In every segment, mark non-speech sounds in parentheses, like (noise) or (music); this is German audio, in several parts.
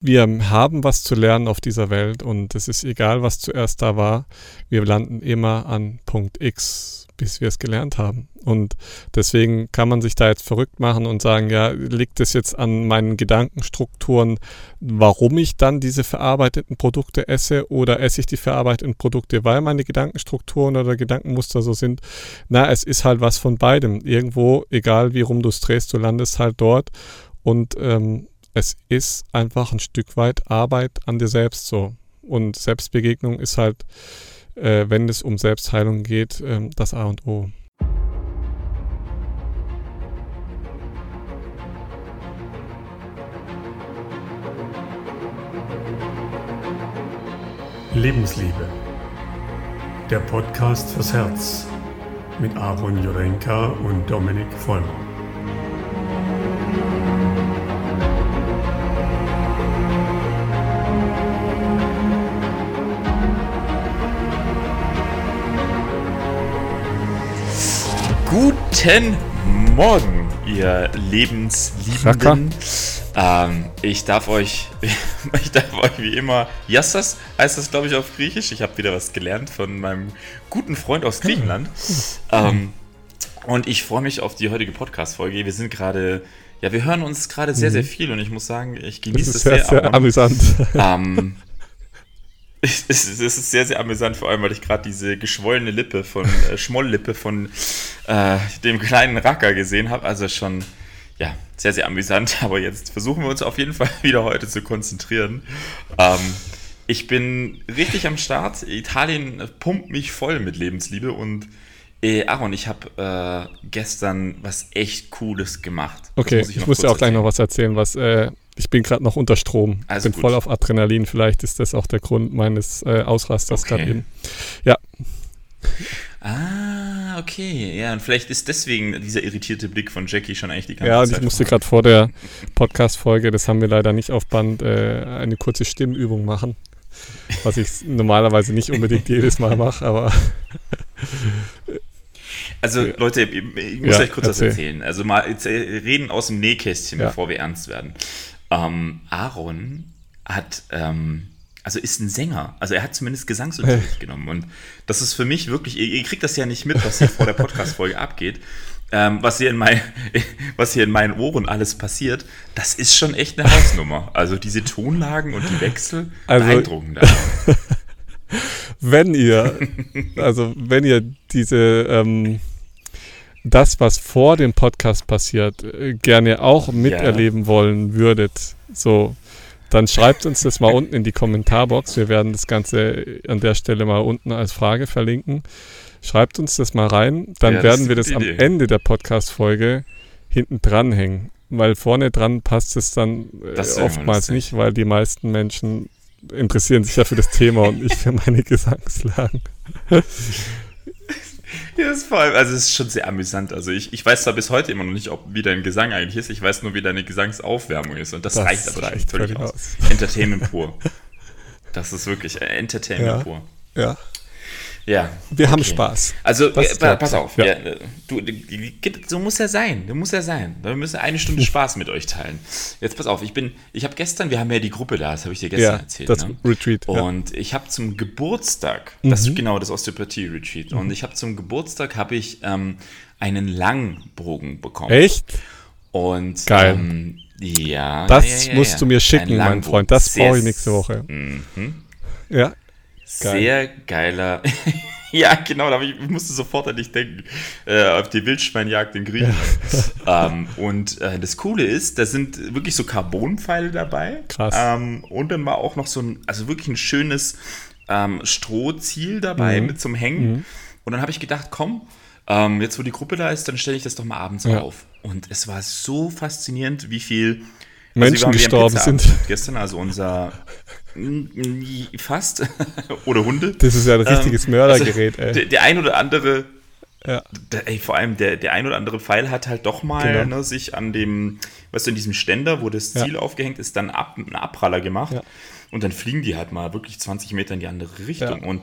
wir haben was zu lernen auf dieser Welt und es ist egal, was zuerst da war. Wir landen immer an Punkt X, bis wir es gelernt haben. Und deswegen kann man sich da jetzt verrückt machen und sagen, ja, liegt es jetzt an meinen Gedankenstrukturen, warum ich dann diese verarbeiteten Produkte esse oder esse ich die verarbeiteten Produkte, weil meine Gedankenstrukturen oder Gedankenmuster so sind? Na, es ist halt was von beidem. Irgendwo, egal wie rum du es drehst, du landest halt dort und ähm, es ist einfach ein Stück weit Arbeit an dir selbst so. Und Selbstbegegnung ist halt, äh, wenn es um Selbstheilung geht, äh, das A und O. Lebensliebe. Der Podcast fürs Herz mit Aaron Jurenka und Dominik Vollmer. Guten Morgen, ihr Lebensliebenden. Ähm, ich darf euch, (laughs) ich darf euch wie immer, Yassas heißt das, glaube ich, auf Griechisch. Ich habe wieder was gelernt von meinem guten Freund aus Griechenland. Ähm, und ich freue mich auf die heutige Podcast-Folge. Wir sind gerade, ja, wir hören uns gerade sehr, sehr mhm. viel und ich muss sagen, ich genieße es sehr. Das ist sehr, sehr amüsant. (laughs) Ähm, es ist sehr, sehr amüsant, vor allem, weil ich gerade diese geschwollene Lippe von, (laughs) äh, Schmolllippe von äh, dem kleinen Racker gesehen habe. Also schon, ja, sehr, sehr amüsant. Aber jetzt versuchen wir uns auf jeden Fall (laughs) wieder heute zu konzentrieren. Ähm, ich bin richtig am Start. Italien pumpt mich voll mit Lebensliebe und äh, Aaron, ich habe äh, gestern was echt Cooles gemacht. Okay, ich, ich muss dir auch gleich noch was erzählen, was äh, ich bin gerade noch unter Strom. Also bin gut. voll auf Adrenalin. Vielleicht ist das auch der Grund meines äh, Ausrasters okay. gerade eben. Ja. Ah, okay. Ja, und vielleicht ist deswegen dieser irritierte Blick von Jackie schon eigentlich die ganze ja, Zeit. Ja, ich musste gerade vor der Podcast-Folge, das haben wir leider nicht auf Band, äh, eine kurze Stimmübung machen. Was ich normalerweise nicht unbedingt jedes Mal mache, aber. (laughs) Also Leute, ich muss ja, euch kurz erzähl. was erzählen. Also mal äh, reden aus dem Nähkästchen, ja. bevor wir ernst werden. Ähm, Aaron hat, ähm, also ist ein Sänger. Also er hat zumindest Gesangsunterricht genommen. Und das ist für mich wirklich, ihr, ihr kriegt das ja nicht mit, was hier vor der Podcast-Folge (laughs) abgeht. Ähm, was, hier in mein, (laughs) was hier in meinen Ohren alles passiert, das ist schon echt eine Hausnummer. Also diese Tonlagen und die Wechsel, also, beeindruckend. (laughs) wenn ihr, also wenn ihr diese ähm, das, was vor dem Podcast passiert, äh, gerne auch miterleben ja. wollen würdet, so, dann schreibt uns das mal unten in die Kommentarbox. Wir werden das Ganze an der Stelle mal unten als Frage verlinken. Schreibt uns das mal rein. Dann ja, werden wir das am Ende der Podcast-Folge hinten dranhängen. Weil vorne dran passt es dann äh, oftmals nicht, weil die meisten Menschen interessieren sich ja für das Thema und nicht für meine (laughs) Gesangslagen. Ja, ist vor allem, also es ist schon sehr amüsant. Also ich, ich weiß zwar bis heute immer noch nicht, ob wie dein Gesang eigentlich ist. Ich weiß nur, wie deine Gesangsaufwärmung ist. Und das, das reicht aber reicht völlig aus. aus. Entertainment pur. Das ist wirklich Entertainment ja. pur. Ja. Ja. Wir okay. haben Spaß. Also, äh, pass auf. Ja. Ja, du, so muss er sein. Du muss er sein. Wir müssen eine Stunde (laughs) Spaß mit euch teilen. Jetzt pass auf. Ich bin, ich habe gestern, wir haben ja die Gruppe da, das habe ich dir gestern ja, erzählt. Das ne? Retreat. Und ich habe zum Geburtstag, mhm. das genau das Osteopathie-Retreat. Mhm. Und ich habe zum Geburtstag habe ich ähm, einen Langbogen bekommen. Echt? Und Geil. Ähm, ja. Das musst du mir schicken, mein Freund. Das brauche ich nächste Woche. Mhm. Ja, Geil. Sehr geiler. (laughs) ja, genau, da ich, ich, musste sofort an dich denken. Äh, auf die Wildschweinjagd in Griechenland. (laughs) ähm, und äh, das Coole ist, da sind wirklich so Carbonpfeile dabei. Krass. Ähm, und dann war auch noch so ein, also wirklich ein schönes ähm, Strohziel dabei mhm. mit zum Hängen. Mhm. Und dann habe ich gedacht, komm, ähm, jetzt wo die Gruppe da ist, dann stelle ich das doch mal abends ja. auf. Und es war so faszinierend, wie viel also Menschen gestorben sind. Gestern, also unser fast (laughs) oder Hunde. Das ist ja ein richtiges ähm, Mördergerät, also, ey. Der, der, ein oder andere, ja. der, ey, vor allem der, der ein oder andere Pfeil hat halt doch mal genau. ne, sich an dem, weißt du, in diesem Ständer, wo das Ziel ja. aufgehängt ist, dann ab, einen Abpraller gemacht. Ja. Und dann fliegen die halt mal wirklich 20 Meter in die andere Richtung. Und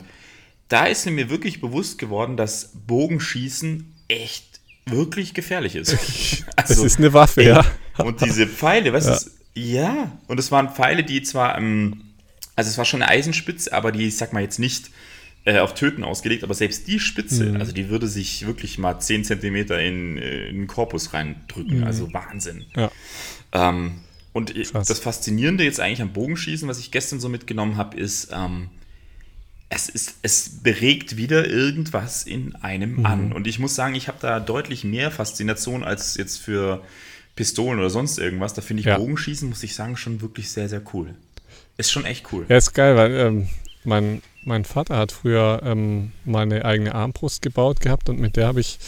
da ist mir wirklich bewusst geworden, dass Bogenschießen echt wirklich gefährlich ist. (laughs) also, das ist eine Waffe, ey, ja. Und diese Pfeile, weißt du, Ja, und es waren Pfeile, die zwar, ähm, also es war schon eine Eisenspitze, aber die, ich sag mal jetzt nicht äh, auf Töten ausgelegt, aber selbst die Spitze, Mhm. also die würde sich wirklich mal 10 Zentimeter in, äh, in den Korpus reindrücken, also Wahnsinn. Ja. Ähm, und ich- Krass. das Faszinierende jetzt eigentlich am Bogenschießen, was ich gestern so mitgenommen habe, ist, ähm, es ist, es beregt wieder irgendwas in einem Mhm. an. Und ich muss sagen, ich habe da deutlich mehr Faszination als jetzt für Pistolen oder sonst irgendwas. Da finde ich Ja. Bogenschießen, muss ich sagen, schon wirklich sehr, sehr cool. Ist schon echt cool. Ja, ist geil, weil ähm, mein, mein Vater hat früher ähm, mal eine eigene Armbrust gebaut gehabt und mit der habe ich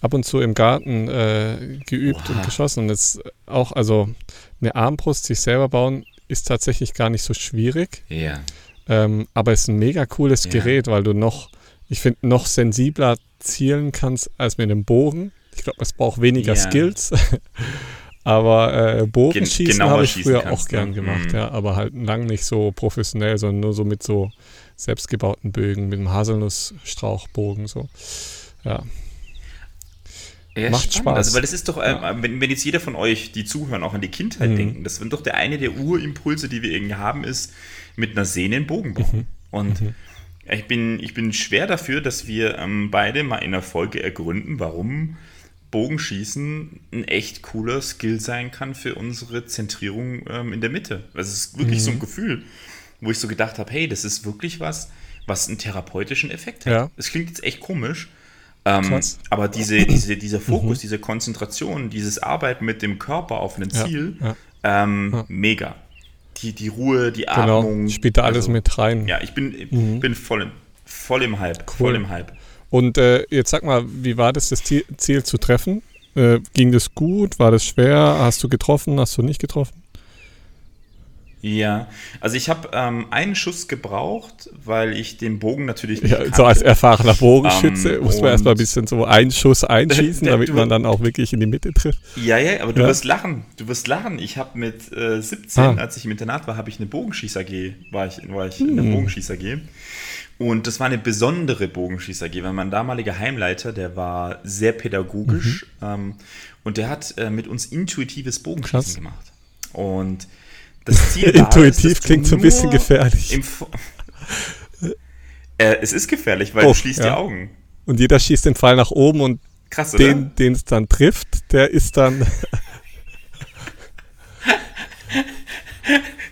ab und zu im Garten äh, geübt Oha. und geschossen. Und jetzt auch, also eine Armbrust sich selber bauen, ist tatsächlich gar nicht so schwierig. Ja. Ähm, aber es ist ein mega cooles Ja. Gerät, weil du noch, ich finde, noch sensibler zielen kannst als mit einem Bogen. Ich glaube, es braucht weniger Ja. Skills. (laughs) aber äh, Bogenschießen habe ich früher kannst, auch gern ne? gemacht, Mhm. ja. Aber halt lang nicht so professionell, sondern nur so mit so selbstgebauten Bögen, mit einem Haselnussstrauchbogen so. Ja, Ja, Macht spannend. Spaß. Also, weil das ist doch, ähm, wenn, wenn jetzt jeder von euch, die zuhören, auch an die Kindheit Mhm. denken, das wird doch der eine der Urimpulse, die wir irgendwie haben, ist, mit einer Sehne einen Bogen Mhm. bauen. Und ich, bin, ich bin schwer dafür, dass wir ähm, beide mal in der Folge ergründen, warum Bogenschießen ein echt cooler Skill sein kann für unsere Zentrierung ähm, in der Mitte. Also es ist wirklich Mhm. so ein Gefühl, wo ich so gedacht habe, hey, das ist wirklich was, was einen therapeutischen Effekt hat. Ja. Es klingt jetzt echt komisch, ähm, aber diese, diese, dieser Fokus, diese Konzentration, dieses Arbeiten mit dem Körper auf ein Ja, Ziel, ja. Ähm, Ja. mega. Die, die Ruhe, die genau. Atmung. Spielt da alles also, mit rein. Ja, ich bin, bin voll, im, voll im Hype. Cool. Voll im Hype. Und äh, jetzt sag mal, wie war das, das Ziel, Ziel zu treffen? Äh, ging das gut? War das schwer? Hast du getroffen? Hast du nicht getroffen? Ja, also ich habe ähm, einen Schuss gebraucht, weil ich den Bogen natürlich nicht Ja, kannte. so als erfahrener Bogenschütze Ähm, muss man erstmal ein bisschen so einen Schuss (laughs) einschießen, Der- damit du- man dann auch wirklich in die Mitte trifft. Ja, ja, aber du Ja. wirst lachen. Du wirst lachen. Ich habe mit äh, 17, Ah. als ich im Internat war, habe ich eine Bogenschieß AG, war ich, war ich in Hm. einer Bogenschieß AG. Und das war eine besondere Bogenschieß AG, weil mein damaliger Heimleiter, der war sehr pädagogisch Mhm. ähm, und der hat äh, mit uns intuitives Bogenschießen Krass. gemacht. Und das Ziel Intuitiv du klingt so ein bisschen gefährlich. (laughs) äh, es ist gefährlich, weil Oh, du schließt die ja. Augen. Und jeder schießt den Pfeil nach oben und Krass, den, den es dann trifft, der ist dann. (laughs)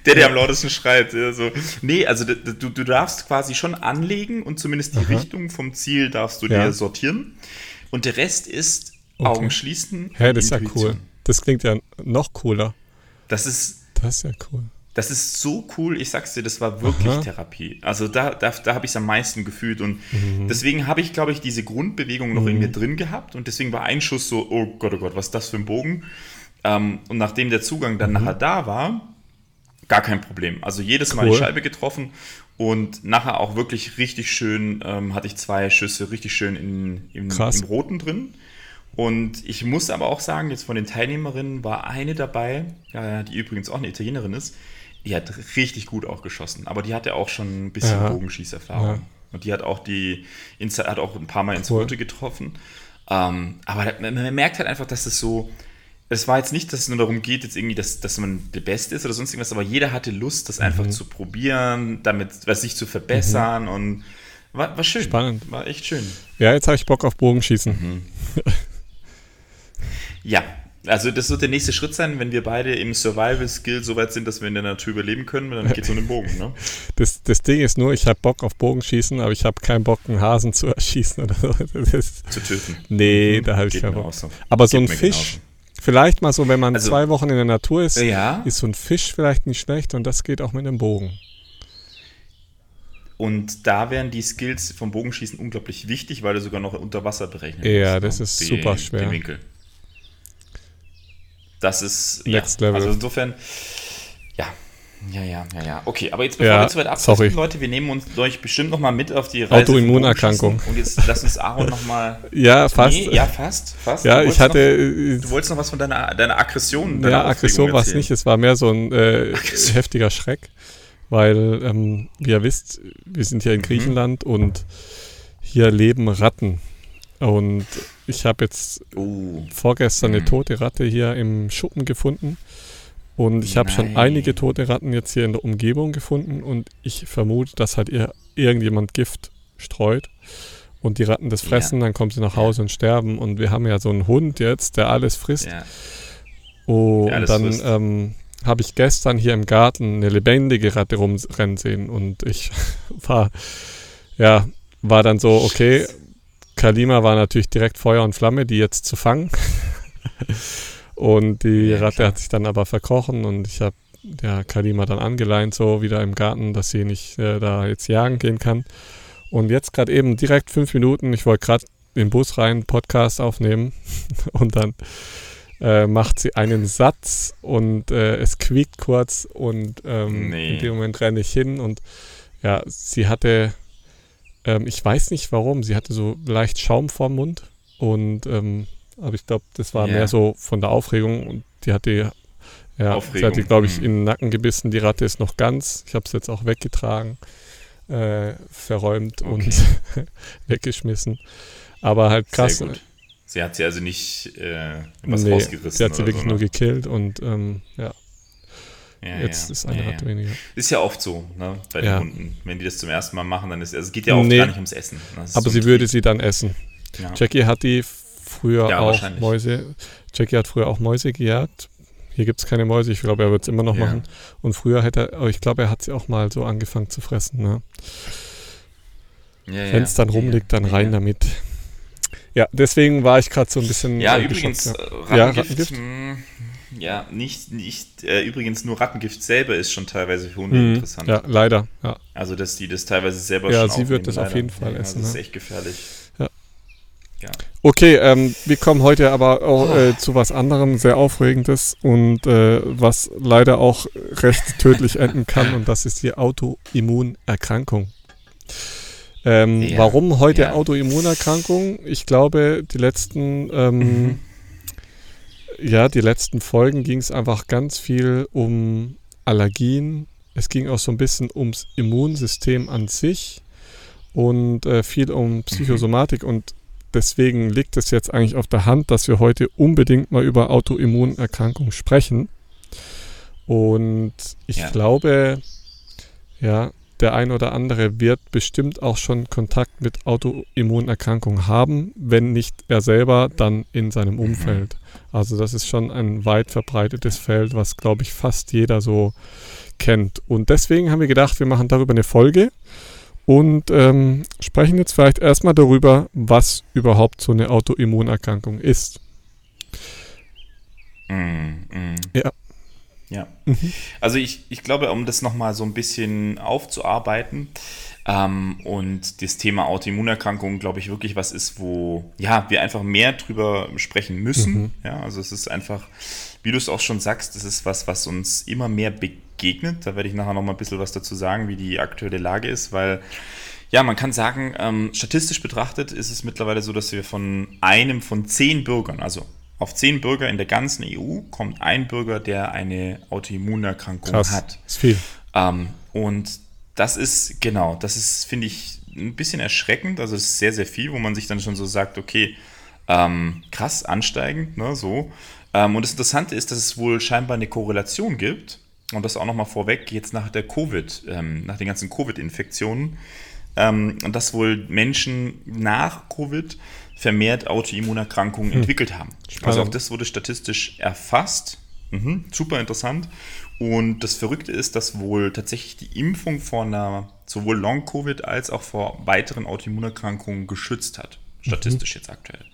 Der, der am lautesten schreit. Ja, so. Nee, also du, du darfst quasi schon anlegen und zumindest die Richtung vom Ziel darfst du Ja. dir sortieren. Und der Rest ist Okay. Augen schließen. Hä, und das ist ja Intuition. cool. Das klingt ja noch cooler. Das ist, Das ist ja cool. das ist so cool, ich sag's dir, das war wirklich Aha. Therapie. Also da, da, da habe ich es am meisten gefühlt. Und Mhm. deswegen habe ich, glaube ich, diese Grundbewegung noch in mir drin gehabt. Und deswegen war ein Schuss so, oh Gott, oh Gott, was ist das für ein Bogen? Ähm, und nachdem der Zugang Mhm. dann nachher da war, gar kein Problem. Also jedes Mal Cool. die Scheibe getroffen und nachher auch wirklich richtig schön, ähm, hatte ich zwei Schüsse richtig schön in, Krass. im Roten drin. Und ich muss aber auch sagen, jetzt von den Teilnehmerinnen war eine dabei, ja, die übrigens auch eine Italienerin ist, die hat richtig gut auch geschossen. Aber die hatte auch schon ein bisschen Ja. Bogenschießerfahrung. Ja. Und die hat auch die hat auch ein paar Mal ins Cool. Rote getroffen. Ähm, aber man, merkt halt einfach, dass es so. Es war jetzt nicht, dass es nur darum geht, jetzt irgendwie, dass, dass man der Beste ist oder sonst irgendwas, aber jeder hatte Lust, das Mhm. einfach zu probieren, damit was sich zu verbessern und war, war schön. Spannend. War echt schön. Ja, jetzt habe ich Bock auf Bogenschießen. Mhm. (laughs) Ja, also das wird der nächste Schritt sein, wenn wir beide im Survival-Skill so weit sind, dass wir in der Natur überleben können, dann geht es um den Bogen, ne? (laughs) Das, das Ding ist nur, ich habe Bock auf Bogenschießen, aber ich habe keinen Bock, einen Hasen zu (laughs) erschießen oder so. Zu töten. nee, da habe ich Geht keinen Bock. auch so. Aber so ein Geht Fisch, vielleicht mal so, wenn man Also- zwei Wochen in der Natur ist, Ja, ist so ein Fisch vielleicht nicht schlecht und das geht auch mit einem Bogen. und da wären die Skills vom Bogenschießen unglaublich wichtig, weil du sogar noch unter Wasser berechnen Ja, musst, das ne? ist super schwer. Den Winkel. Das ist Next ja, Level. Also insofern, ja. Ja, ja, ja, ja. Okay, aber jetzt bevor Ja, wir zu weit abschließen, sorry. Leute, wir nehmen uns euch bestimmt noch mal mit auf die Reise. Autoimmunerkrankung. Und jetzt lass uns Aaron noch mal (laughs) Ja, fast. Nee, ja, fast, fast. ja, ich hatte. Noch, du wolltest noch was von deiner, deiner Aggression. Deiner ja, Aufregung Aggression war es nicht, es war mehr so ein äh, heftiger Schreck, weil, ähm, wie ihr wisst, wir sind Mhm. hier in Griechenland und hier leben Ratten. Und ich habe jetzt Oh, vorgestern eine Mhm. tote Ratte hier im Schuppen gefunden. Und ich habe schon einige tote Ratten jetzt hier in der Umgebung gefunden und ich vermute, dass halt ir irgendjemand Gift streut und die Ratten das fressen, ja. dann kommen sie nach Hause ja. und sterben. Und wir haben ja so einen Hund jetzt, der alles frisst. Ja. Oh, und dann ähm, habe ich gestern hier im Garten eine lebendige Ratte rumrennen sehen und ich (laughs) war, ja, war dann so, okay, Kalima war natürlich direkt Feuer und Flamme, die jetzt zu fangen. (laughs) und die ja, Ratte klar. hat sich dann aber verkrochen und ich habe ja Kalima dann angeleint, so wieder im Garten, dass sie nicht äh, da jetzt jagen gehen kann. Und jetzt gerade eben direkt fünf Minuten, ich wollte gerade den Bus rein, Podcast aufnehmen (laughs) und dann äh, macht sie einen Satz und äh, es quiekt kurz und ähm, nee. in dem Moment renne ich hin und ja, sie hatte, ähm, ich weiß nicht warum, sie hatte so leicht Schaum vorm Mund und ähm, aber ich glaube, das war yeah. mehr so von der Aufregung und die hatte ja, Aufregung. sie hat die, glaube ich, hm. in den Nacken gebissen. Die Ratte ist noch ganz. Ich habe es jetzt auch weggetragen, äh, verräumt okay. und (laughs) weggeschmissen. Aber halt krass. Sie hat sie also nicht äh, was nee, rausgerissen. Sie hat sie wirklich so, nur ne? gekillt und ähm, ja. Ja. Jetzt ja. ist eine ja, Ratte weniger. Ist ja oft so, ne, bei den Hunden. Wenn die das zum ersten Mal machen, dann ist also es geht ja oft nee, gar nicht ums Essen. Aber so sie würde sie dann essen. Jackie hat die früher auch Mäuse. Jackie hat früher auch Mäuse gejagt. Hier gibt es keine Mäuse, ich glaube, er wird es immer noch machen. Und früher hätte er, aber ich glaube, er hat sie auch mal so angefangen zu fressen. Ne? Wenn es dann rumliegt, dann rein damit. Ja, deswegen war ich gerade so ein bisschen. Ja, äh, übrigens, ja. Rattengift, ja, Rattengift? Ja, nicht, nicht äh, übrigens nur Rattengift selber ist schon teilweise für Hunde mhm, interessant. Ja, leider. Ja. Also, dass die das teilweise selber ja, schon Ja, sie wird das leider. auf jeden Fall ja, essen. Das ist ne? echt gefährlich. Ja. ja. Okay, ähm, wir kommen heute aber auch äh, zu was anderem, sehr Aufregendes und äh, was leider auch recht (laughs) tödlich enden kann und das ist die Autoimmunerkrankung. Ähm, ja, warum heute ja. Autoimmunerkrankung? Ich glaube, die letzten, ähm, mhm. Ja, die letzten Folgen ging es einfach ganz viel um Allergien. Es ging auch so ein bisschen ums Immunsystem an sich und äh, viel um mhm. Psychosomatik mhm. und deswegen liegt es jetzt eigentlich auf der Hand, dass wir heute unbedingt mal über Autoimmunerkrankungen sprechen. Und ich ja. glaube, ja, der ein oder andere wird bestimmt auch schon Kontakt mit Autoimmunerkrankungen haben, wenn nicht er selber, dann in seinem mhm. Umfeld. Also das ist schon ein weit verbreitetes Feld, was, glaube ich, fast jeder so kennt. Und deswegen haben wir gedacht, wir machen darüber eine Folge und ähm, sprechen jetzt vielleicht erstmal darüber, was überhaupt so eine Autoimmunerkrankung ist. Mm, mm. Ja. Ja. Mhm. Also ich, ich glaube, um das nochmal so ein bisschen aufzuarbeiten ähm, und das Thema Autoimmunerkrankungen, glaube ich, wirklich was ist, wo ja, wir einfach mehr drüber sprechen müssen. Mhm. Ja, also es ist einfach, wie du es auch schon sagst, das ist was, was uns immer mehr begegnet. Da werde ich nachher nochmal ein bisschen was dazu sagen, wie die aktuelle Lage ist, weil ja, man kann sagen, ähm, statistisch betrachtet ist es mittlerweile so, dass wir von einem von zehn Bürgern, also auf zehn Bürger in der ganzen EU kommt ein Bürger, der eine Autoimmunerkrankung Krass, hat. Ist viel. Ähm, und das ist, genau, das ist, finde ich, ein bisschen erschreckend. Also es ist sehr, sehr viel, wo man sich dann schon so sagt, okay, ähm, krass, ansteigend, ne, so. Ähm, und das Interessante ist, dass es wohl scheinbar eine Korrelation gibt. Und das auch nochmal vorweg, jetzt nach der Covid, ähm, nach den ganzen Covid-Infektionen, ähm, und dass wohl Menschen nach Covid vermehrt Autoimmunerkrankungen hm. entwickelt haben. Spannend. Also auch das wurde statistisch erfasst. Mhm, super interessant. Und das Verrückte ist, dass wohl tatsächlich die Impfung vor einer sowohl Long-Covid als auch vor weiteren Autoimmunerkrankungen geschützt hat. Statistisch mhm. jetzt aktuell.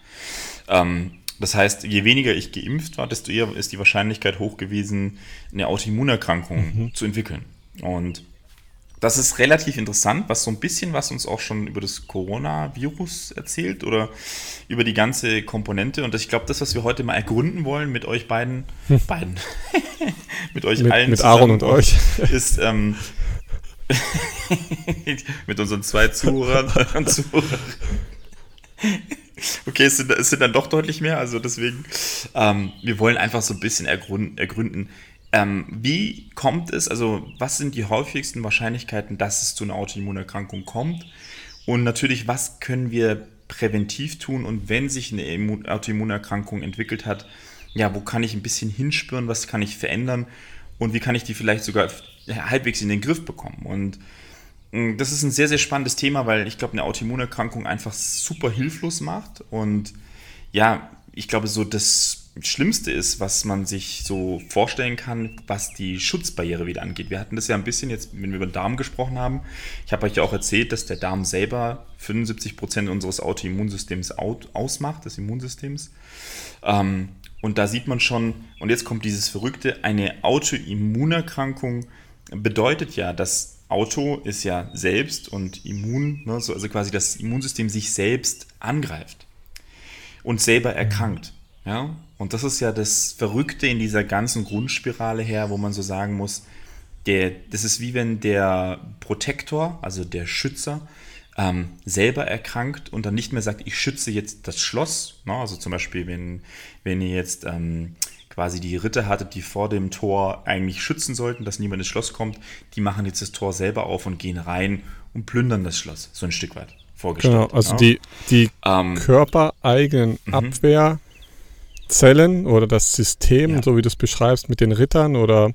Ähm, das heißt, je weniger ich geimpft war, desto eher ist die Wahrscheinlichkeit hoch gewesen, eine Autoimmunerkrankung mhm. zu entwickeln. Und das ist relativ interessant, was so ein bisschen was uns auch schon über das Coronavirus erzählt oder über die ganze Komponente. Und ich glaube, das, was wir heute mal ergründen wollen mit euch beiden, hm. beiden, (laughs) mit euch mit, allen, mit Aaron und euch, (laughs) ist ähm, (laughs) mit unseren zwei Zuhörern und Zuhörern. Okay, es sind, es sind, dann doch deutlich mehr, also deswegen, ähm, wir wollen einfach so ein bisschen ergründen, ergründen ähm, wie kommt es, also was sind die häufigsten Wahrscheinlichkeiten, dass es zu einer Autoimmunerkrankung kommt? Und natürlich, was können wir präventiv tun? Und wenn sich eine Autoimmunerkrankung entwickelt hat, ja, wo kann ich ein bisschen hinspüren, was kann ich verändern? und wie kann ich die vielleicht sogar halbwegs in den Griff bekommen. Und mm, das ist ein sehr, sehr spannendes Thema, weil ich glaube, eine Autoimmunerkrankung einfach super hilflos macht. Und ja, ich glaube, so das Schlimmste ist, was man sich so vorstellen kann, was die Schutzbarriere wieder angeht. Wir hatten das ja ein bisschen jetzt, wenn wir über den Darm gesprochen haben. Ich habe euch ja auch erzählt, dass der Darm selber 75 Prozent unseres Autoimmunsystems ausmacht, des Immunsystems. Ähm, und da sieht man schon, und jetzt kommt dieses Verrückte, eine Autoimmunerkrankung bedeutet ja, das Auto ist ja selbst und immun, ne, so, also quasi das Immunsystem sich selbst angreift und selber erkrankt. Ja? Und das ist ja das Verrückte in dieser ganzen Grundspirale her, wo man so sagen muss, der, das ist wie wenn der Protektor, also der Schützer, ähm, selber erkrankt und dann nicht mehr sagt, ich schütze jetzt das Schloss. Ne? Also zum Beispiel, wenn, wenn ihr jetzt ähm, quasi die Ritter hattet, die vor dem Tor eigentlich schützen sollten, dass niemand ins Schloss kommt, die machen jetzt das Tor selber auf und gehen rein und plündern das Schloss, so ein Stück weit vorgestellt. Genau, also ja? die, die ähm, körpereigenen mhm. Abwehr Zellen oder das System, ja. so wie du es beschreibst, mit den Rittern oder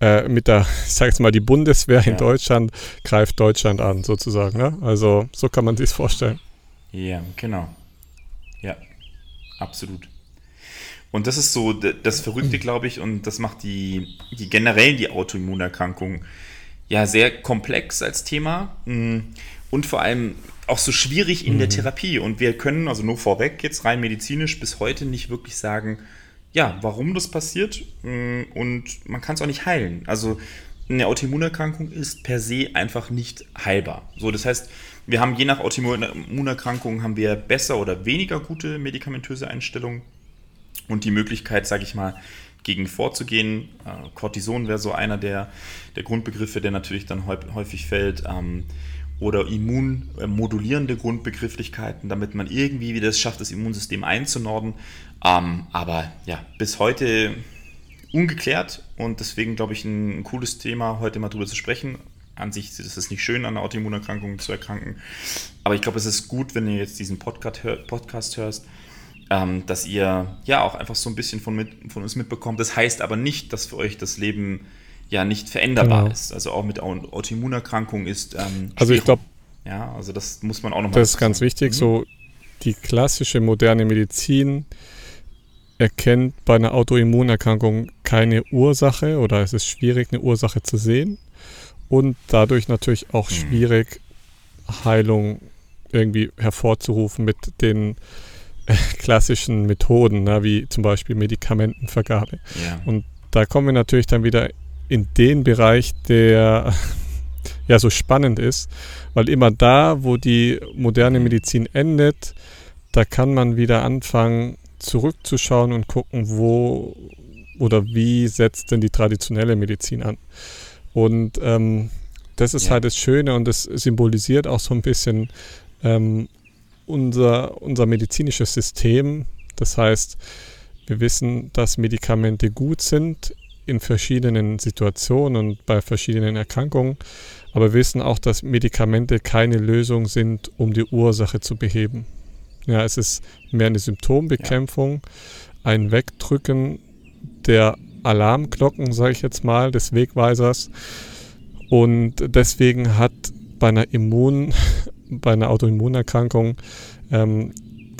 äh, mit der, (laughs) ich sag jetzt mal, die Bundeswehr ja. in Deutschland greift Deutschland an, sozusagen. Ne? Also so kann man sich vorstellen. Ja, genau. Ja, absolut. Und das ist so das Verrückte, (clears throat) glaube ich, und das macht die, die generell die Autoimmunerkrankung ja sehr komplex als Thema mm, und vor allem auch so schwierig in mhm. der Therapie. Und wir können also nur vorweg jetzt rein medizinisch bis heute nicht wirklich sagen, ja, warum das passiert mm, und man kann es auch nicht heilen. Also eine Autoimmunerkrankung ist per se einfach nicht heilbar. So, das heißt, wir haben je nach Autoimmunerkrankung haben wir besser oder weniger gute medikamentöse Einstellungen und die Möglichkeit, sage ich mal, gegen vorzugehen. Äh, Cortison wäre so einer der, der Grundbegriffe, der natürlich dann häufig fällt. Ähm, oder immunmodulierende Grundbegrifflichkeiten, damit man irgendwie wieder es schafft, das Immunsystem einzunorden. Ähm, aber ja, bis heute ungeklärt und deswegen glaube ich ein, cooles Thema, heute mal drüber zu sprechen. An sich ist es nicht schön, an einer Autoimmunerkrankung zu erkranken, aber ich glaube, es ist gut, wenn ihr jetzt diesen Podcast, hör, Podcast hörst, ähm, dass ihr ja auch einfach so ein bisschen von, mit, von uns mitbekommt. Das heißt aber nicht, dass für euch das Leben ja nicht veränderbar genau. ist. Also auch mit Autoimmunerkrankungen ist. Ähm, also ich glaube. Ja, also das muss man auch nochmal. Das ist ganz wichtig. Mhm. So die klassische moderne Medizin erkennt bei einer Autoimmunerkrankung keine Ursache oder es ist schwierig, eine Ursache zu sehen und dadurch natürlich auch mhm. schwierig, Heilung irgendwie hervorzurufen mit den äh, klassischen Methoden, na, wie zum Beispiel Medikamentenvergabe. Ja. Und da kommen wir natürlich dann wieder in den Bereich, der (laughs) ja so spannend ist, weil immer da, wo die moderne Medizin endet, da kann man wieder anfangen zurückzuschauen und gucken, wo oder wie setzt denn die traditionelle Medizin an. Und ähm, das ist ja. halt das Schöne und das symbolisiert auch so ein bisschen ähm, unser, unser medizinisches System. Das heißt, wir wissen, dass Medikamente gut sind in verschiedenen Situationen und bei verschiedenen Erkrankungen, aber wissen auch, dass Medikamente keine Lösung sind, um die Ursache zu beheben. Ja, es ist mehr eine Symptombekämpfung, ja. ein Wegdrücken der Alarmglocken, sage ich jetzt mal, des Wegweisers. Und deswegen hat bei einer Immun, (laughs) bei einer Autoimmunerkrankung ähm,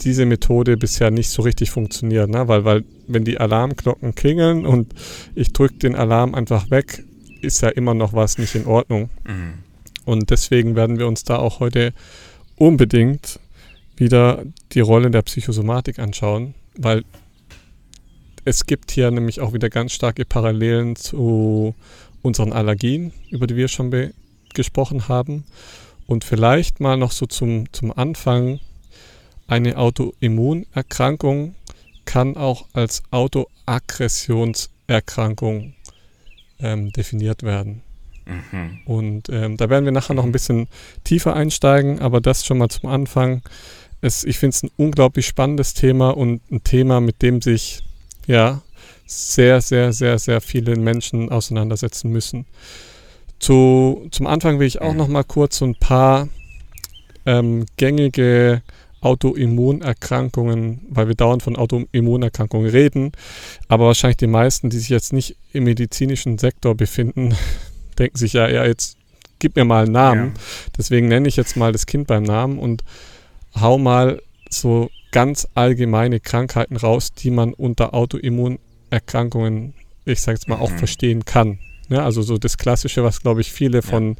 diese Methode bisher nicht so richtig funktioniert, ne? weil, weil wenn die Alarmglocken klingeln und ich drücke den Alarm einfach weg, ist ja immer noch was nicht in Ordnung. Mhm. Und deswegen werden wir uns da auch heute unbedingt wieder die Rolle der Psychosomatik anschauen, weil es gibt hier nämlich auch wieder ganz starke Parallelen zu unseren Allergien, über die wir schon gesprochen haben. Und vielleicht mal noch so zum, zum Anfang eine Autoimmunerkrankung kann auch als Autoaggressionserkrankung ähm, definiert werden. Mhm. Und ähm, da werden wir nachher noch ein bisschen tiefer einsteigen, aber das schon mal zum Anfang. Es, ich finde es ein unglaublich spannendes Thema und ein Thema, mit dem sich ja sehr, sehr, sehr, sehr viele Menschen auseinandersetzen müssen. Zu, zum Anfang will ich auch mhm. noch mal kurz so ein paar ähm, gängige Autoimmunerkrankungen, weil wir dauernd von Autoimmunerkrankungen reden, aber wahrscheinlich die meisten, die sich jetzt nicht im medizinischen Sektor befinden, (laughs) denken sich ja, ja, jetzt gib mir mal einen Namen. Ja. Deswegen nenne ich jetzt mal das Kind beim Namen und hau mal so ganz allgemeine Krankheiten raus, die man unter Autoimmunerkrankungen, ich sage jetzt mal, mhm. auch verstehen kann. Ja, also so das Klassische, was glaube ich viele von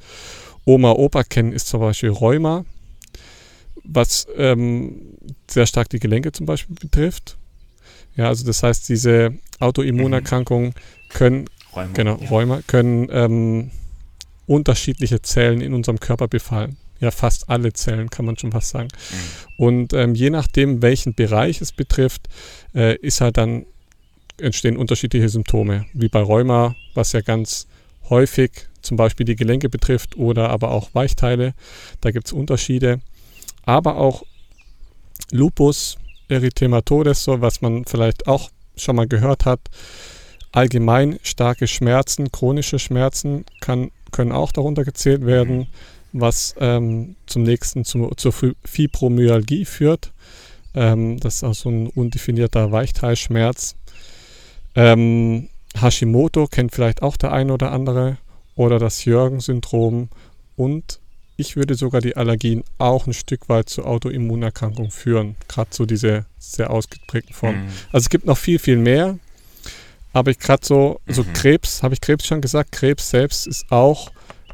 Oma, Opa kennen, ist zum Beispiel Rheuma, was ähm, sehr stark die Gelenke zum Beispiel betrifft. Ja, also das heißt, diese Autoimmunerkrankungen können, Rheuma, genau, ja. Rheuma, können ähm, unterschiedliche Zellen in unserem Körper befallen. Ja, fast alle Zellen, kann man schon fast sagen. Mhm. Und ähm, je nachdem, welchen Bereich es betrifft, äh, ist halt dann entstehen unterschiedliche Symptome, wie bei Rheuma, was ja ganz häufig zum Beispiel die Gelenke betrifft oder aber auch Weichteile. Da gibt es Unterschiede. Aber auch Lupus erythematodes, so was man vielleicht auch schon mal gehört hat. Allgemein starke Schmerzen, chronische Schmerzen kann, können auch darunter gezählt werden, was ähm, zum nächsten zu, zur Fibromyalgie führt. Ähm, das ist auch so ein undefinierter Weichteilschmerz. Ähm, Hashimoto kennt vielleicht auch der eine oder andere oder das Jürgen-Syndrom und ich würde sogar die Allergien auch ein Stück weit zur Autoimmunerkrankung führen, gerade so diese sehr ausgeprägten Formen. Mhm. Also es gibt noch viel, viel mehr, aber ich gerade so, so mhm. Krebs, habe ich Krebs schon gesagt, Krebs selbst ist auch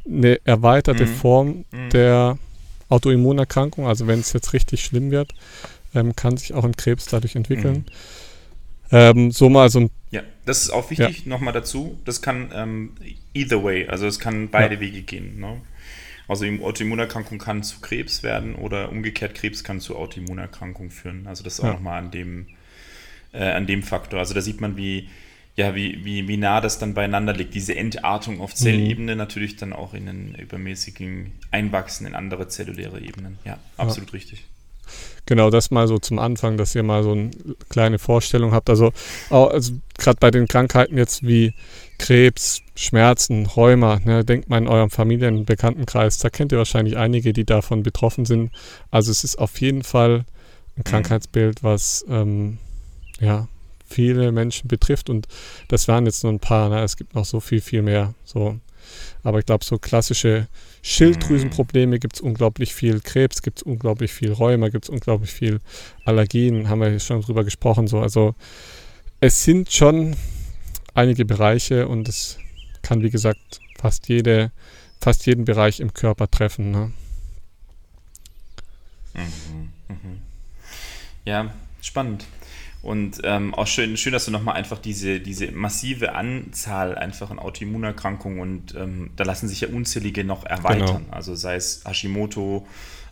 eine erweiterte mhm. Form mhm. der Autoimmunerkrankung, also wenn es jetzt richtig schlimm wird, ähm, kann sich auch ein Krebs dadurch entwickeln. Mhm. Ähm, so mal so ein. Ja, das ist auch wichtig, ja. nochmal dazu. Das kann ähm, either way, also es kann beide ja. Wege gehen. Ne? Also Autoimmunerkrankung kann zu Krebs werden oder umgekehrt Krebs kann zu Autoimmunerkrankung führen. Also das ist auch ja. nochmal an dem, äh, an dem Faktor. Also da sieht man, wie, ja, wie, wie, wie nah das dann beieinander liegt. Diese Entartung auf Zellebene mhm. natürlich dann auch in den übermäßigen Einwachsen in andere zelluläre Ebenen. Ja, absolut ja. richtig. Genau, das mal so zum Anfang, dass ihr mal so eine kleine Vorstellung habt. Also, also gerade bei den Krankheiten jetzt wie Krebs, Schmerzen, Rheuma, ne, denkt mal in eurem Familien- Bekanntenkreis, da kennt ihr wahrscheinlich einige, die davon betroffen sind. Also es ist auf jeden Fall ein mhm. Krankheitsbild, was ähm, ja viele Menschen betrifft und das waren jetzt nur ein paar, ne? es gibt noch so viel, viel mehr. So. Aber ich glaube, so klassische Schilddrüsenprobleme gibt es unglaublich viel, Krebs gibt es unglaublich viel, Rheuma gibt es unglaublich viel, Allergien haben wir schon drüber gesprochen. So. Also es sind schon einige Bereiche und es kann, wie gesagt, fast jede, fast jeden Bereich im Körper treffen. Ne? Mhm, mhm. Ja, spannend. Und ähm, auch schön, schön, dass du nochmal einfach diese, diese massive Anzahl einfach an Autoimmunerkrankungen und ähm, da lassen sich ja unzählige noch erweitern. Genau. Also sei es Hashimoto,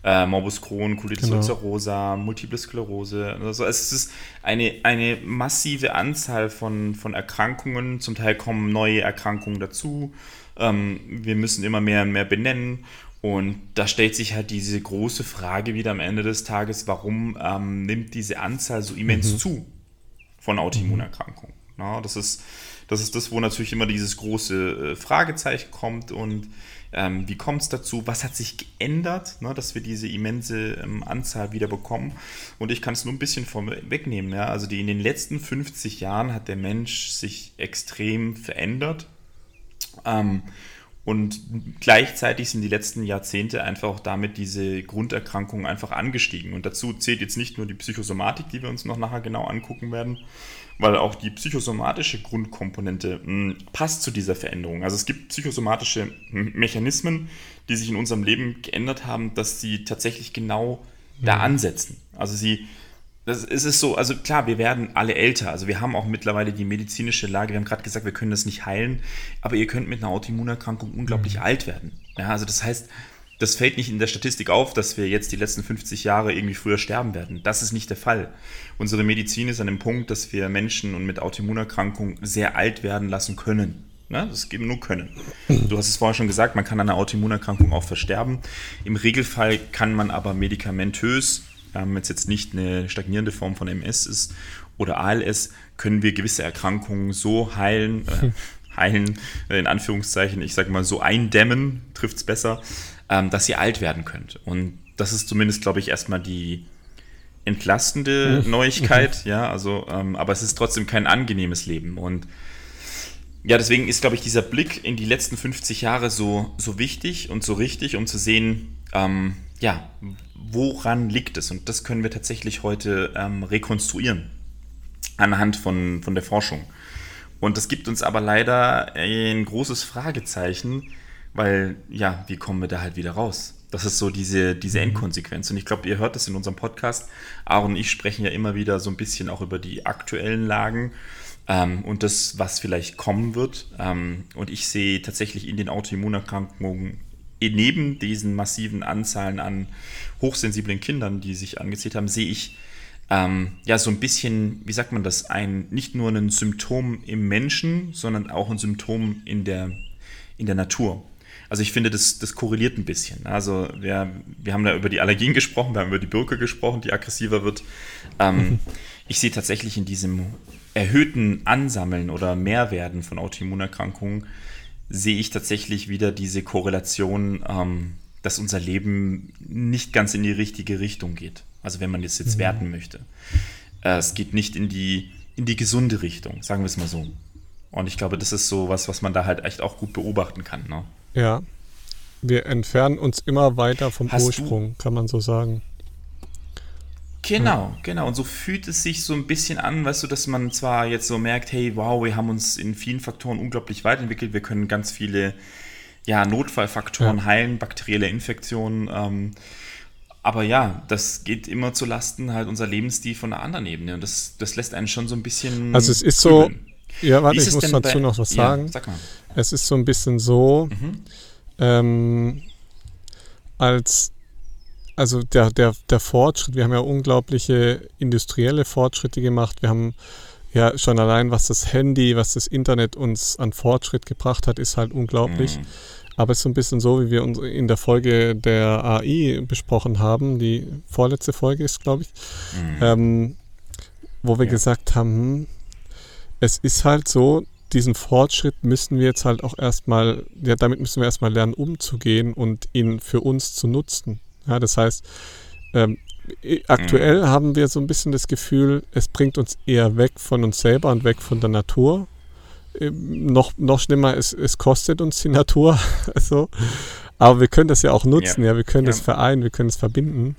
äh, Morbus Crohn, Colitis genau. ulcerosa, Multiple Sklerose. Also es ist eine, eine massive Anzahl von, von Erkrankungen. Zum Teil kommen neue Erkrankungen dazu. Ähm, wir müssen immer mehr und mehr benennen. Und da stellt sich halt diese große Frage wieder am Ende des Tages, warum ähm, nimmt diese Anzahl so immens mhm. zu von Autoimmunerkrankungen? Na, das, ist, das ist das, wo natürlich immer dieses große äh, Fragezeichen kommt und ähm, wie kommt es dazu? Was hat sich geändert, ne, dass wir diese immense ähm, Anzahl wieder bekommen? Und ich kann es nur ein bisschen vorwegnehmen. Ja? Also die, in den letzten 50 Jahren hat der Mensch sich extrem verändert. Ähm, und gleichzeitig sind die letzten Jahrzehnte einfach auch damit diese Grunderkrankungen einfach angestiegen. Und dazu zählt jetzt nicht nur die Psychosomatik, die wir uns noch nachher genau angucken werden, weil auch die psychosomatische Grundkomponente mh, hm, passt zu dieser Veränderung. Also es gibt psychosomatische Mechanismen, die sich in unserem Leben geändert haben, dass sie tatsächlich genau da mhm. ansetzen. Also sie das ist es so, also klar, wir werden alle älter. Also wir haben auch mittlerweile die medizinische Lage. Wir haben gerade gesagt, wir können das nicht heilen, aber ihr könnt mit einer Autoimmunerkrankung unglaublich mhm. alt werden. Ja, also das heißt, das fällt nicht in der Statistik auf, dass wir jetzt die letzten 50 Jahre irgendwie früher sterben werden. Das ist nicht der Fall. Unsere Medizin ist an dem Punkt, dass wir Menschen und mit Autoimmunerkrankungen sehr alt werden lassen können. Ja, das geben nur können. Du hast es vorher schon gesagt, man kann an einer Autoimmunerkrankung auch versterben. Im Regelfall kann man aber medikamentös wenn es jetzt nicht eine stagnierende Form von MS ist oder ALS, können wir gewisse Erkrankungen so heilen, äh, (laughs) heilen, äh, in Anführungszeichen, ich sage mal so eindämmen, trifft es besser, ähm, dass ihr alt werden könnt. Und das ist zumindest, glaube ich, erstmal die, entlastende mhm. Neuigkeit, ja, also, ähm, aber es ist trotzdem kein angenehmes Leben. Und ja, deswegen ist, glaube ich, dieser Blick in die letzten 50 Jahre so, so wichtig und so richtig, um zu sehen, ähm, ja, woran liegt es? Und das können wir tatsächlich heute ähm, rekonstruieren anhand von, von der Forschung. Und das gibt uns aber leider ein großes Fragezeichen, weil, ja, wie kommen wir da halt wieder raus? Das ist so diese, diese mhm. Endkonsequenz. Und ich glaube, ihr hört das in unserem Podcast. Aaron und ich sprechen ja immer wieder so ein bisschen auch über die aktuellen Lagen ähm, und das, was vielleicht kommen wird. Ähm, und ich sehe tatsächlich in den Autoimmunerkrankungen neben diesen massiven Anzahlen an hochsensiblen Kindern, die sich angezählt haben, sehe ich ähm, ja so ein bisschen, wie sagt man das, ein nicht nur ein Symptom im Menschen, sondern auch ein Symptom in der, in der Natur. Also ich finde, das, das korreliert ein bisschen. Also wir, wir haben da über die Allergien gesprochen, wir haben über die Birke gesprochen, die aggressiver wird. Ähm, mhm. Ich sehe tatsächlich in diesem erhöhten Ansammeln oder Mehrwerden von Autoimmunerkrankungen, sehe ich tatsächlich wieder diese Korrelation, ähm, dass unser Leben nicht ganz in die richtige Richtung geht. Also wenn man das jetzt mhm. werten möchte. Äh, es geht nicht in die, in die gesunde Richtung, sagen wir es mal so. Und ich glaube, das ist so was, was man da halt echt auch gut beobachten kann. Ne? Ja, wir entfernen uns immer weiter vom Hast Ursprung, kann man so sagen. Genau, ja. genau. Und so fühlt es sich so ein bisschen an, weißt du, dass man zwar jetzt so merkt, hey, wow, wir haben uns in vielen Faktoren unglaublich weiterentwickelt, wir können ganz viele ja, Notfallfaktoren ja. heilen, bakterielle Infektionen. Ähm, aber ja, das geht immer zu Lasten halt unser Lebensstil von einer anderen Ebene. Und das, das lässt einen schon so ein bisschen. Also es ist so. Ja, warte, ich muss dazu noch was sagen. Ja, sag mal. Es ist so ein bisschen so, mhm. ähm, als also der, der, der Fortschritt, wir haben ja unglaubliche industrielle Fortschritte gemacht. Wir haben ja schon allein, was das Handy, was das Internet uns an Fortschritt gebracht hat, ist halt unglaublich. Mhm. Aber es ist so ein bisschen so, wie wir uns in der Folge der AI besprochen haben, die vorletzte Folge ist, glaube ich, mhm. ähm, wo wir ja. gesagt haben, hm, es ist halt so, diesen Fortschritt müssen wir jetzt halt auch erstmal, ja, damit müssen wir erstmal lernen, umzugehen und ihn für uns zu nutzen. Ja, das heißt, ähm, aktuell mhm. haben wir so ein bisschen das Gefühl, es bringt uns eher weg von uns selber und weg von der Natur. Ähm, noch, noch schlimmer, es, es kostet uns die Natur. (laughs) also, aber wir können das ja auch nutzen, ja, ja wir können ja. das vereinen, wir können es verbinden.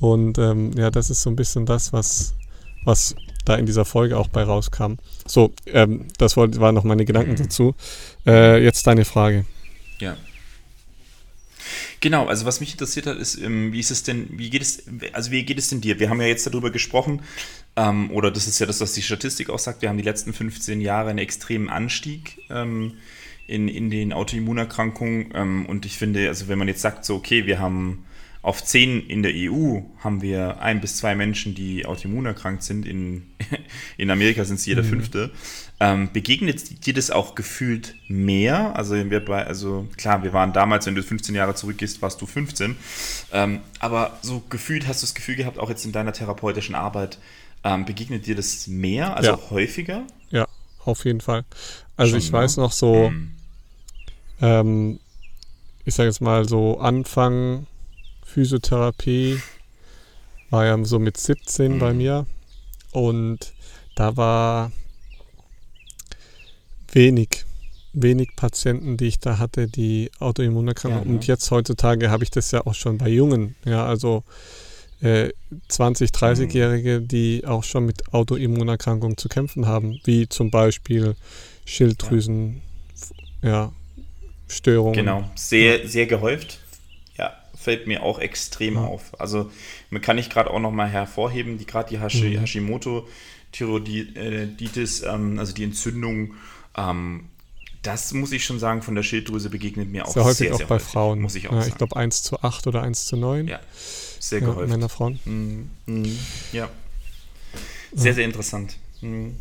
Und ähm, ja, das ist so ein bisschen das, was, was da in dieser Folge auch bei rauskam. So, ähm, das waren noch meine Gedanken dazu. Äh, jetzt deine Frage. Ja. Genau, also was mich interessiert hat, ist, ähm, wie ist es denn, wie geht es, also wie geht es denn dir? Wir haben ja jetzt darüber gesprochen, ähm, oder das ist ja das, was die Statistik auch sagt, wir haben die letzten 15 Jahre einen extremen Anstieg ähm, in, in den Autoimmunerkrankungen. Ähm, und ich finde, also wenn man jetzt sagt, so, okay, wir haben auf zehn in der EU haben wir ein bis zwei Menschen, die autoimmunerkrankt sind. In, (laughs) in Amerika sind es jeder mhm. fünfte. Ähm, begegnet dir das auch gefühlt mehr? Also, wir bei, also klar, wir waren damals, wenn du 15 Jahre zurückgehst, warst du 15. Ähm, aber so gefühlt hast du das Gefühl gehabt, auch jetzt in deiner therapeutischen Arbeit, ähm, begegnet dir das mehr, also ja. häufiger? Ja, auf jeden Fall. Also Schon, ich weiß ne? noch so, mhm. ähm, ich sage jetzt mal so Anfang Physiotherapie war ja so mit 17 mhm. bei mir und da war wenig, wenig Patienten, die ich da hatte, die Autoimmunerkrankungen. Ja, ne? Und jetzt heutzutage habe ich das ja auch schon bei Jungen. Ja, also äh, 20, 30-Jährige, mhm. die auch schon mit Autoimmunerkrankungen zu kämpfen haben, wie zum Beispiel Schilddrüsen, ja, ja Störungen. Genau, sehr, sehr gehäuft fällt mir auch extrem ja. auf. Also man kann ich gerade auch noch mal hervorheben, die gerade die Hashi, mhm. Hashimoto Thyroiditis, ähm, also die Entzündung, ähm, das muss ich schon sagen, von der Schilddrüse begegnet mir auch sehr häufig sehr, auch sehr bei häufig, Frauen. Muss ich auch ja, sagen. Ich glaube 1 zu 8 oder 1 zu 9. Ja, sehr ja, gehäuft. Männer, Frauen. Mhm. Mhm. Ja. Sehr, sehr interessant. Mhm.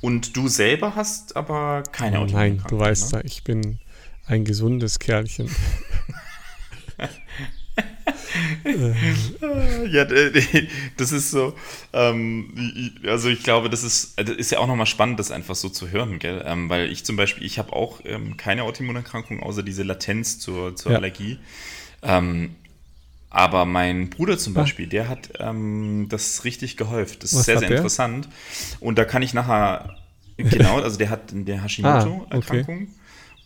Und du selber hast aber keine Autoimmunerkrankung. Nein, du weißt ne? ja, ich bin ein gesundes Kerlchen. (laughs) ja, das ist so, ähm, also ich glaube, das ist, das ist ja auch nochmal spannend, das einfach so zu hören, gell? Ähm, weil ich zum Beispiel, ich habe auch ähm, keine Autoimmunerkrankung, außer diese Latenz zur, zur ja. Allergie. Ähm, Aber mein Bruder zum Beispiel, der hat ähm, das richtig gehäuft. Das ist Was sehr, hat sehr der? interessant. Und da kann ich nachher, genau, also der hat eine Ah, Hashimoto-Erkrankung.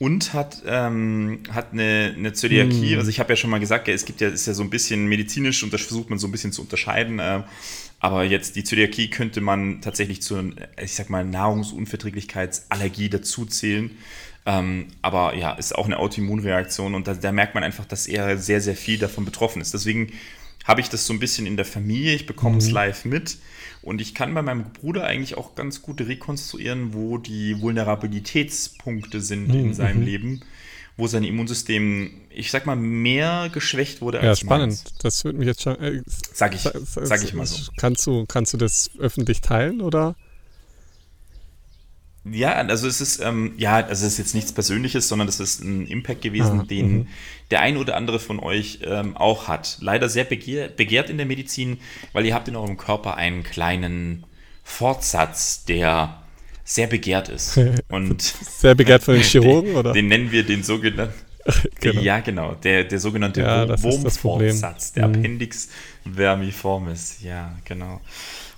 Und hat, ähm, hat eine, eine Zöliakie. Hm. Also ich habe ja schon mal gesagt, es gibt ja, ist ja so ein bisschen medizinisch und das versucht man so ein bisschen zu unterscheiden. Äh, aber jetzt die Zöliakie könnte man tatsächlich zur, ich sag mal, Nahrungsunverträglichkeitsallergie dazuzählen. Ähm, aber ja, ist auch eine Autoimmunreaktion und da, da merkt man einfach, dass er sehr, sehr viel davon betroffen ist. Deswegen habe ich das so ein bisschen in der Familie, ich bekomme es live mit und ich kann bei meinem Bruder eigentlich auch ganz gut rekonstruieren, wo die Vulnerabilitätspunkte sind in seinem Leben, wo sein Immunsystem, ich sag mal, mehr geschwächt wurde Ja, als spannend. meins. Das würde mich jetzt schon. Äh, Sag ich, sa- sag ich mal so. Kannst du, kannst du das öffentlich teilen oder? Ja, also es ist, ähm, ja, also es ist jetzt nichts Persönliches, sondern das ist ein Impact gewesen, Ah, den der ein oder andere von euch ähm, auch hat. Leider sehr begehr, begehrt in der Medizin, weil ihr habt in eurem Körper einen kleinen Fortsatz, der sehr begehrt ist. (laughs) Und Sehr begehrt von (laughs) den Chirurgen oder? den nennen wir den sogenannten. (laughs) Genau. Ja, genau. Der, der sogenannte Ja. Wurmfortsatz, der Mhm. Appendix vermiformis. Ja, genau.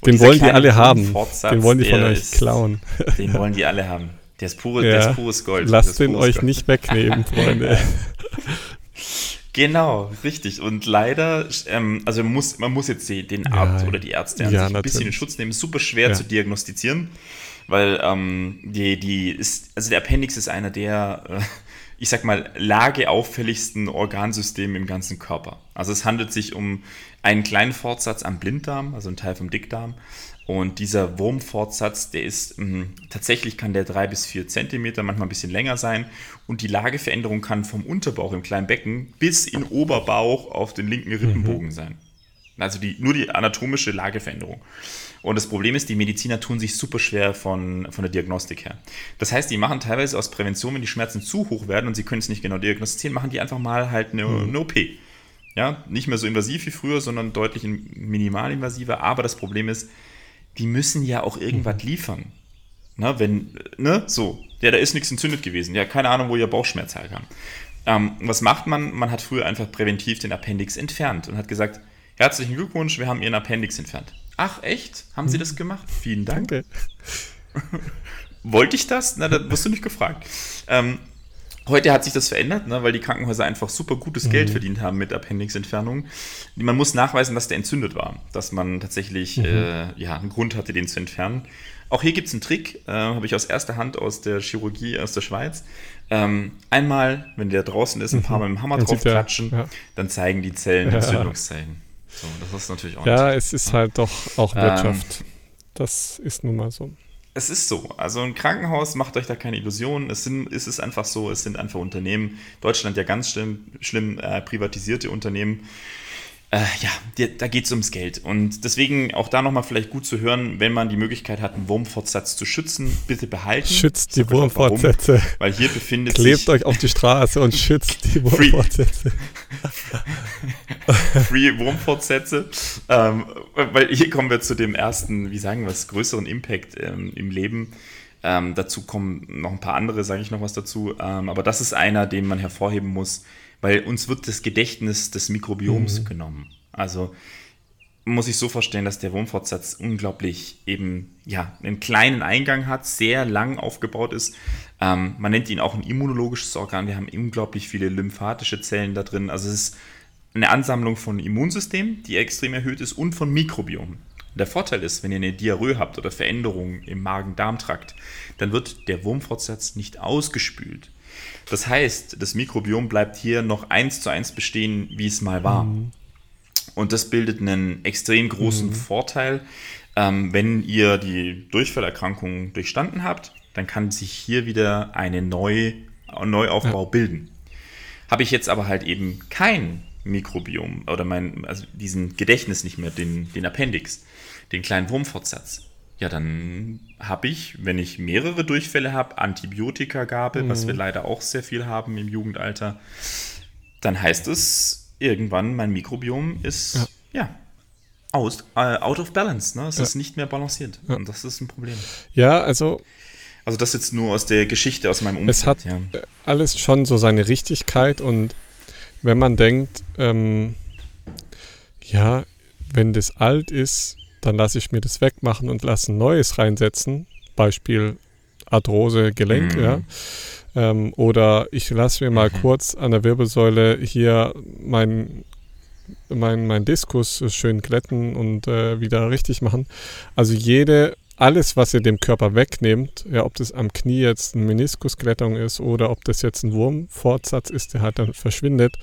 Den wollen die alle haben. Den wollen die von der euch ist- klauen. Den wollen die alle haben. Der ist, pure, der Ja. ist pures Gold. Lasst den euch Gold. nicht wegnehmen, Freunde. (laughs) Genau, richtig. Und leider, ähm, also man muss, man muss jetzt den Arzt Ja, oder die Ärzte ja, sich ein bisschen in. Schutz nehmen. Super schwer Ja. zu diagnostizieren, weil ähm, die, die ist, also der Appendix ist einer der, äh, ich sag mal, lageauffälligsten Organsysteme im ganzen Körper. Also es handelt sich um einen kleinen Fortsatz am Blinddarm, also ein Teil vom Dickdarm. Und dieser Wurmfortsatz, der ist mh, tatsächlich kann der drei bis vier Zentimeter, manchmal ein bisschen länger sein. Und die Lageveränderung kann vom Unterbauch im kleinen Becken bis in Oberbauch auf den linken Rippenbogen sein. Also die, nur die anatomische Lageveränderung. Und das Problem ist, die Mediziner tun sich super schwer von, von der Diagnostik her. Das heißt, die machen teilweise aus Prävention, wenn die Schmerzen zu hoch werden und sie können es nicht genau diagnostizieren, machen die einfach mal halt eine, eine OP. Ja, nicht mehr so invasiv wie früher, sondern deutlich in- minimalinvasiver. Aber das Problem ist, die müssen ja auch irgendwas liefern. Na, wenn, ne, so, ja, da ist nichts entzündet gewesen. Ja, keine Ahnung, wo ihr Bauchschmerz herkam. Ähm, was macht man? Man hat früher einfach präventiv den Appendix entfernt und hat gesagt, herzlichen Glückwunsch, wir haben Ihren Appendix entfernt. Ach, echt? Haben Sie das gemacht? Vielen Dank. Danke. (laughs) Wollte ich das? Na, da wirst du nicht gefragt. Ähm, heute hat sich das verändert, ne, weil die Krankenhäuser einfach super gutes Geld verdient haben mit Appendixentfernungen. Man muss nachweisen, dass der entzündet war, dass man tatsächlich äh, ja, einen Grund hatte, den zu entfernen. Auch hier gibt es einen Trick, äh, habe ich aus erster Hand aus der Chirurgie aus der Schweiz. Ähm, einmal, wenn der draußen ist, ein paar Mal mit dem Hammer Dann drauf klatschen, ja. dann zeigen die Zellen Ja. Entzündungszeichen. So, das ist natürlich auch Ja, es ist halt doch auch Ähm, Wirtschaft. Das ist nun mal so. Es ist so. Also ein Krankenhaus macht euch da keine Illusionen. Es, sind, es ist einfach so, es sind einfach Unternehmen. Deutschland ja ganz schlimm, schlimm äh, privatisierte Unternehmen. Äh, ja, da geht es ums Geld. Und deswegen auch da nochmal vielleicht gut zu hören, wenn man die Möglichkeit hat, einen Wurmfortsatz zu schützen, bitte behalten. Schützt die auch warum, Wurmfortsätze. Weil hier befindet Klebt sich euch auf die Straße und schützt die (laughs) Wurmfortsätze. (laughs) Free Wurmfortsätze. Ähm, weil hier kommen wir zu dem ersten, wie sagen wir es, größeren Impact ähm, im Leben. Ähm, dazu kommen noch ein paar andere, sage ich noch was dazu. Ähm, aber das ist einer, den man hervorheben muss, weil uns wird das Gedächtnis des Mikrobioms genommen. Also muss ich so vorstellen, dass der Wurmfortsatz unglaublich eben, ja, einen kleinen Eingang hat, sehr lang aufgebaut ist. Ähm, man nennt ihn auch ein immunologisches Organ. Wir haben unglaublich viele lymphatische Zellen da drin. Also es ist eine Ansammlung von Immunsystem, die extrem erhöht ist, und von Mikrobiom. Der Vorteil ist, wenn ihr eine Diarrhoe habt oder Veränderungen im Magen-Darm-Trakt, dann wird der Wurmfortsatz nicht ausgespült. Das heißt, das Mikrobiom bleibt hier noch eins zu eins bestehen, wie es mal war. Und das bildet einen extrem großen Vorteil. Ähm, wenn ihr die Durchfallerkrankung durchstanden habt, dann kann sich hier wieder eine Neu Neuaufbau bilden. Habe ich jetzt aber halt eben kein Mikrobiom oder mein, also diesen Gedächtnis nicht mehr, den, den Appendix, den kleinen Wurmfortsatz, ja, dann habe ich, wenn ich mehrere Durchfälle habe, Antibiotikagabe, was wir leider auch sehr viel haben im Jugendalter, dann heißt es irgendwann, mein Mikrobiom ist ja, aus, äh, out of balance. Ne? Es ist nicht mehr balanciert. Und das ist ein Problem. Ja, also Also das jetzt nur aus der Geschichte aus meinem Umfeld. es hat ja. alles schon so seine Richtigkeit und wenn man denkt, ähm, ja, wenn das alt ist, dann lasse ich mir das wegmachen und lasse ein neues reinsetzen. Beispiel Arthrose, Gelenk, mhm. ja. Ähm, oder ich lasse mir mal mhm. kurz an der Wirbelsäule hier mein, mein, mein Diskus schön glätten und äh, wieder richtig machen. Also jede alles, was ihr dem Körper wegnehmt, ja, ob das am Knie jetzt eine Meniskusklettung ist oder ob das jetzt ein Wurmfortsatz ist, der halt dann verschwindet,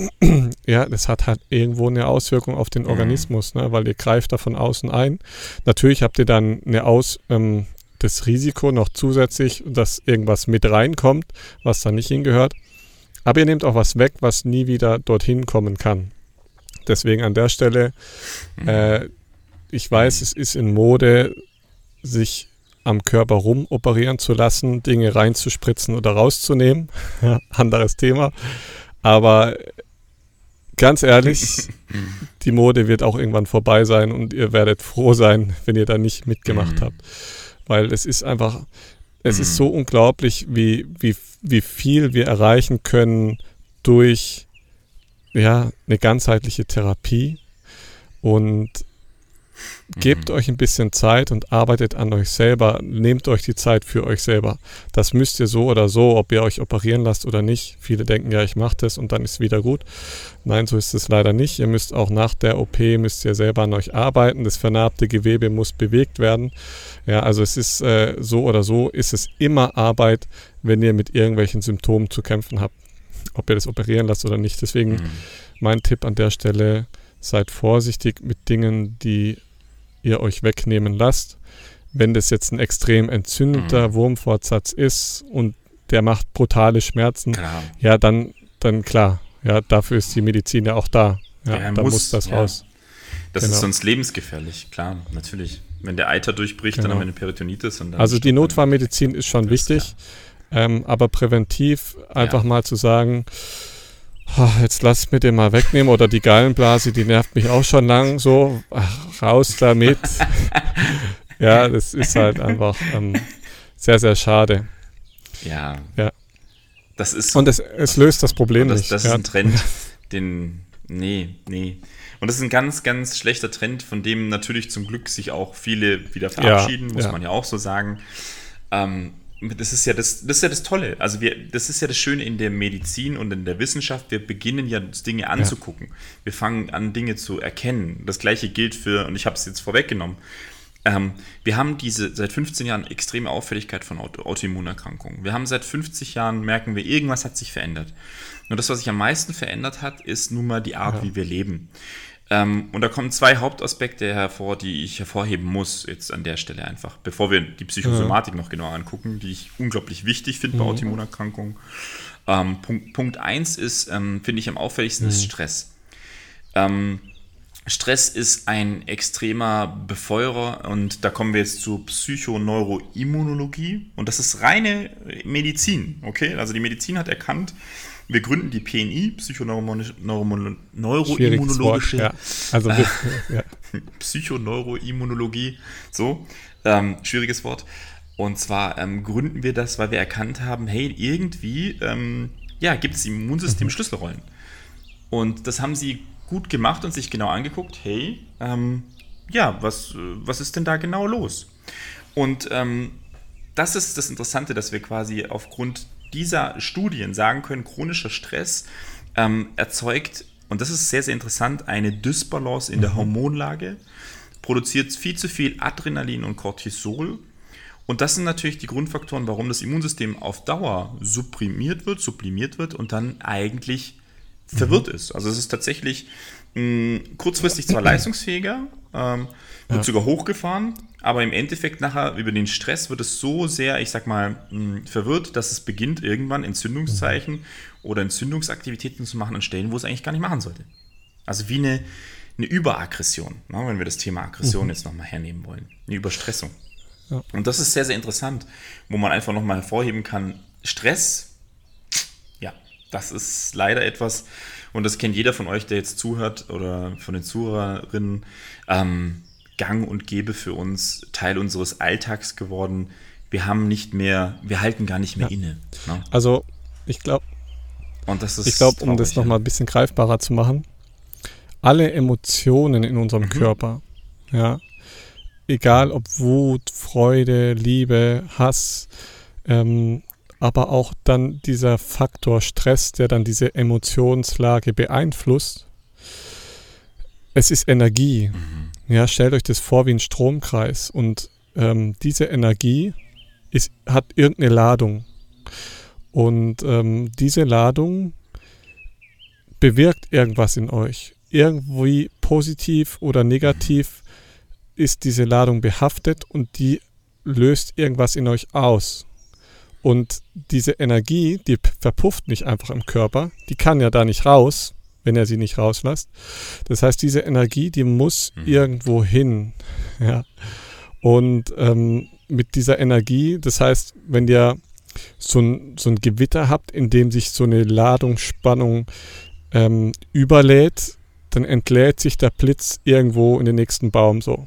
(clears throat) ja, das hat halt irgendwo eine Auswirkung auf den mhm. Organismus, ne, weil ihr greift da von außen ein. Natürlich habt ihr dann eine Aus, ähm, das Risiko noch zusätzlich, dass irgendwas mit reinkommt, was da nicht hingehört. Aber ihr nehmt auch was weg, was nie wieder dorthin kommen kann. Deswegen an der Stelle, mhm. äh, ich weiß, es ist in Mode, sich am Körper rumoperieren zu lassen, Dinge reinzuspritzen oder rauszunehmen. (laughs) Anderes Thema. Aber ganz ehrlich, (laughs) die Mode wird auch irgendwann vorbei sein und ihr werdet froh sein, wenn ihr da nicht mitgemacht mhm. habt. Weil es ist einfach, es mhm. ist so unglaublich, wie, wie, wie viel wir erreichen können durch ja, eine ganzheitliche Therapie. Und Gebt mhm. euch ein bisschen Zeit und arbeitet an euch selber. Nehmt euch die Zeit für euch selber. Das müsst ihr so oder so, ob ihr euch operieren lasst oder nicht. Viele denken, ja, ich mache das und dann ist wieder gut. Nein, so ist es leider nicht. Ihr müsst auch nach der OP, müsst ihr selber an euch arbeiten. Das vernarbte Gewebe muss bewegt werden. Ja, also es ist äh, so oder so, ist es immer Arbeit, wenn ihr mit irgendwelchen Symptomen zu kämpfen habt. Ob ihr das operieren lasst oder nicht. Deswegen mhm. mein Tipp an der Stelle, seid vorsichtig mit Dingen, die ihr euch wegnehmen lasst. Wenn das jetzt ein extrem entzündeter mhm. Wurmfortsatz ist und der macht brutale Schmerzen, klar. ja, dann, dann klar, ja, dafür ist die Medizin ja auch da. Ja, ja da muss, muss das ja. raus. Das genau. ist sonst lebensgefährlich, klar, natürlich. Wenn der Eiter durchbricht, genau. dann haben wir eine Peritonitis. also die Notfallmedizin ist schon wichtig, ähm, aber präventiv einfach ja. mal zu sagen, jetzt lass mir den mal wegnehmen oder die Gallenblase, die nervt mich auch schon lang so, Ach, raus damit. (laughs) ja, das ist halt einfach ähm, sehr, sehr schade. Ja. Ja. Das ist. Und es, es löst das Problem das, nicht. Das ist ja. ein Trend, den, nee, nee. Und das ist ein ganz, ganz schlechter Trend, von dem natürlich zum Glück sich auch viele wieder verabschieden, ja, muss man ja auch so sagen. Ähm, das ist ja das, das ist ja das Tolle. Also wir, das ist ja das Schöne in der Medizin und in der Wissenschaft. Wir beginnen ja Dinge anzugucken. Ja. Wir fangen an, Dinge zu erkennen. Das gleiche gilt für, und ich habe es jetzt vorweggenommen, ähm, wir haben diese seit 15 Jahren extreme Auffälligkeit von Auto, Autoimmunerkrankungen. Wir haben seit 50 Jahren, merken wir, irgendwas hat sich verändert. Und das, was sich am meisten verändert hat, ist nun mal die Art, ja. wie wir leben. Ähm, und da kommen zwei Hauptaspekte hervor, die ich hervorheben muss, jetzt an der Stelle einfach, bevor wir die Psychosomatik ja. noch genauer angucken, die ich unglaublich wichtig finde bei mhm. Autoimmunerkrankungen. Ähm, Punkt, Punkt eins ist, ähm, finde ich am auffälligsten, mhm. ist Stress. Ähm, Stress ist ein extremer Befeuerer und da kommen wir jetzt zur Psychoneuroimmunologie und das ist reine Medizin, okay? Also die Medizin hat erkannt, wir gründen die PNI, Psychoneuroimmunologische. Ja. Also, äh, (laughs) ja. Psychoneuroimmunologie, so, ähm, schwieriges Wort. Und zwar ähm, gründen wir das, weil wir erkannt haben, hey, irgendwie ähm, ja, gibt es im Immunsystem mhm. Schlüsselrollen. Und das haben sie gut gemacht und sich genau angeguckt, hey, ähm, ja, was, was ist denn da genau los? Und ähm, das ist das Interessante, dass wir quasi aufgrund dieser Studien sagen können, chronischer Stress ähm, erzeugt, und das ist sehr, sehr interessant, eine Dysbalance in der mhm. Hormonlage, produziert viel zu viel Adrenalin und Cortisol. Und das sind natürlich die Grundfaktoren, warum das Immunsystem auf Dauer supprimiert wird, sublimiert wird und dann eigentlich mhm. verwirrt ist. Also es ist tatsächlich mh, kurzfristig zwar leistungsfähiger, ähm, wird ja. sogar hochgefahren, aber im Endeffekt nachher über den Stress wird es so sehr, ich sag mal, hm, verwirrt, dass es beginnt, irgendwann Entzündungszeichen mhm. oder Entzündungsaktivitäten zu machen an Stellen, wo es eigentlich gar nicht machen sollte. Also wie eine, eine Überaggression, ne, wenn wir das Thema Aggression mhm. jetzt nochmal hernehmen wollen. Eine Überstressung. Ja. Und das ist sehr, sehr interessant, wo man einfach nochmal hervorheben kann, Stress, ja, das ist leider etwas, und das kennt jeder von euch, der jetzt zuhört oder von den Zuhörerinnen, ähm, gang und gäbe für uns, Teil unseres Alltags geworden. Wir haben nicht mehr, wir halten gar nicht mehr ja. inne. Ne? Also ich glaube, ich glaube, um das nochmal ein bisschen greifbarer zu machen, alle Emotionen in unserem mhm. Körper. Ja. Egal ob Wut, Freude, Liebe, Hass, ähm, aber auch dann dieser Faktor Stress, der dann diese Emotionslage beeinflusst. Es ist Energie. Mhm. Ja, stellt euch das vor wie ein Stromkreis und ähm, diese Energie ist, hat irgendeine Ladung. Und ähm, diese Ladung bewirkt irgendwas in euch. Irgendwie positiv oder negativ ist diese Ladung behaftet und die löst irgendwas in euch aus. Und diese Energie, die verpufft nicht einfach im Körper, die kann ja da nicht raus, wenn er sie nicht rauslässt. Das heißt, diese Energie, die muss mhm. irgendwo hin. Ja. Und ähm, mit dieser Energie, das heißt, wenn ihr so ein, so ein Gewitter habt, in dem sich so eine Ladungsspannung ähm, überlädt, dann entlädt sich der Blitz irgendwo in den nächsten Baum so.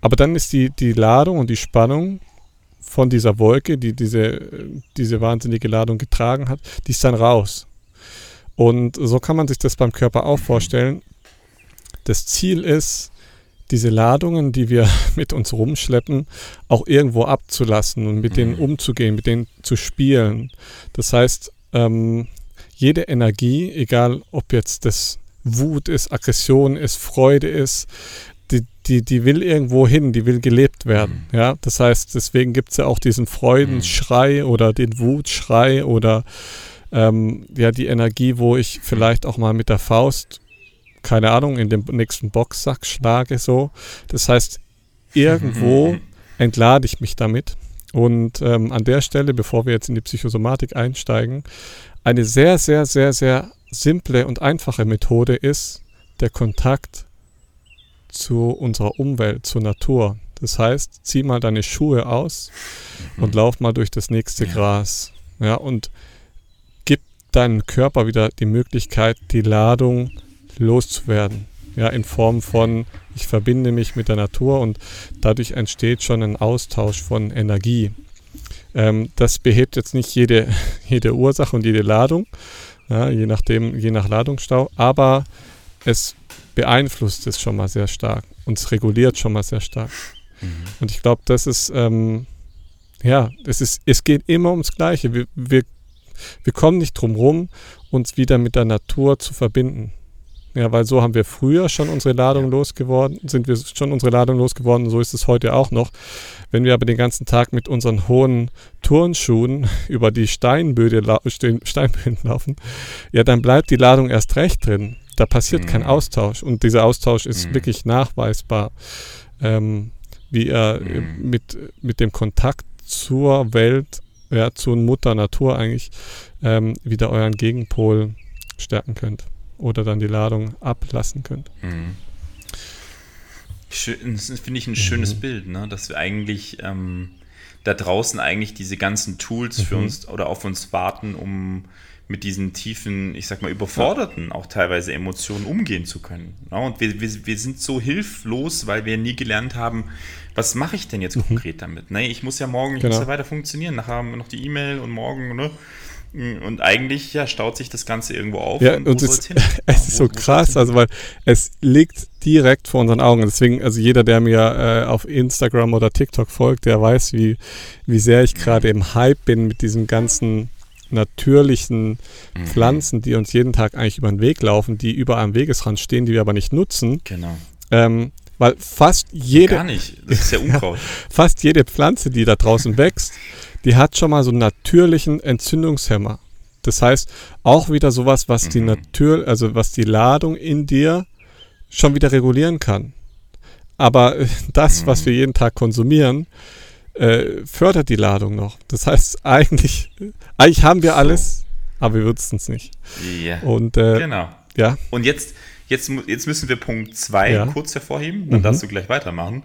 Aber dann ist die, die Ladung und die Spannung von dieser Wolke, die diese, diese wahnsinnige Ladung getragen hat, die ist dann raus. Und so kann man sich das beim Körper auch vorstellen. Das Ziel ist, diese Ladungen, die wir (laughs) mit uns rumschleppen, auch irgendwo abzulassen und mit denen mhm. umzugehen, mit denen zu spielen. Das heißt, ähm, jede Energie, egal ob jetzt das Wut ist, Aggression ist, Freude ist, die, die, die will irgendwo hin, die will gelebt werden. Mhm. Ja, das heißt, deswegen gibt es ja auch diesen Freudenschrei mhm. oder den Wutschrei oder ähm, ja, die Energie, wo ich vielleicht auch mal mit der Faust keine Ahnung, in den nächsten Boxsack schlage so. Das heißt, irgendwo (laughs) entlade ich mich damit. Und ähm, an der Stelle, bevor wir jetzt in die Psychosomatik einsteigen, eine sehr, sehr, sehr, sehr simple und einfache Methode ist der Kontakt zu unserer Umwelt, zur Natur. Das heißt, zieh mal deine Schuhe aus mhm. und lauf mal durch das nächste ja. Gras. Ja, und gib deinem Körper wieder die Möglichkeit, die Ladung loszuwerden. Ja, in Form von, ich verbinde mich mit der Natur und dadurch entsteht schon ein Austausch von Energie. Ähm, das behebt jetzt nicht jede, (laughs) jede Ursache und jede Ladung, ja, je nachdem, je nach Ladungsstau, aber es beeinflusst es schon mal sehr stark und es reguliert schon mal sehr stark. Mhm. Und ich glaube, das ist, ähm, ja, es ist, es geht immer ums Gleiche. Wir, wir, wir kommen nicht drum rum, uns wieder mit der Natur zu verbinden. Ja, weil so haben wir früher schon unsere Ladung ja. losgeworden, sind wir schon unsere Ladung losgeworden, so ist es heute auch noch. Wenn wir aber den ganzen Tag mit unseren hohen Turnschuhen (laughs) über die Steinböden, lau (laughs) Steinböden laufen, ja, dann bleibt die Ladung erst recht drin. Da passiert mhm. kein Austausch und dieser Austausch ist mhm. wirklich nachweisbar, ähm, wie er mhm. mit, mit dem Kontakt zur Welt, ja, zur Mutter Natur eigentlich ähm, wieder euren Gegenpol stärken könnt oder dann die Ladung ablassen könnt. Mhm. Schön, das finde ich ein schönes mhm. Bild, ne? dass wir eigentlich ähm, da draußen eigentlich diese ganzen Tools mhm. für uns oder auf uns warten, um mit diesen tiefen, ich sag mal, überforderten auch teilweise Emotionen umgehen zu können. Ja, und wir, wir, wir sind so hilflos, weil wir nie gelernt haben, was mache ich denn jetzt mhm. konkret damit? Ne, ich muss ja morgen, ich genau. muss ja weiter funktionieren. Nachher haben wir noch die E-Mail und morgen, ne? Und eigentlich ja, staut sich das Ganze irgendwo auf. Ja, und, und es, (laughs) es ist so krass, also weil es liegt direkt vor unseren Augen. Deswegen, also jeder, der mir äh, auf Instagram oder TikTok folgt, der weiß, wie, wie sehr ich gerade im Hype bin mit diesen ganzen natürlichen mhm. Pflanzen, die uns jeden Tag eigentlich über den Weg laufen, die überall am Wegesrand stehen, die wir aber nicht nutzen. Genau. Ähm, weil fast jede. Gar nicht, das ist ja (laughs) Unkraut. fast jede Pflanze, die da draußen wächst, die hat schon mal so einen natürlichen Entzündungshemmer. Das heißt, auch wieder sowas, was mhm. die Natur, also was die Ladung in dir schon wieder regulieren kann. Aber äh, (laughs) das, mhm. was wir jeden Tag konsumieren, äh, fördert die Ladung noch. Das heißt, (laughs) eigentlich, eigentlich haben wir alles, aber wir würzen es nicht. Ja. Und, äh, genau. Ja. Und jetzt, jetzt, jetzt müssen wir Punkt 2 ja. kurz hervorheben, dann mhm. darfst du gleich weitermachen.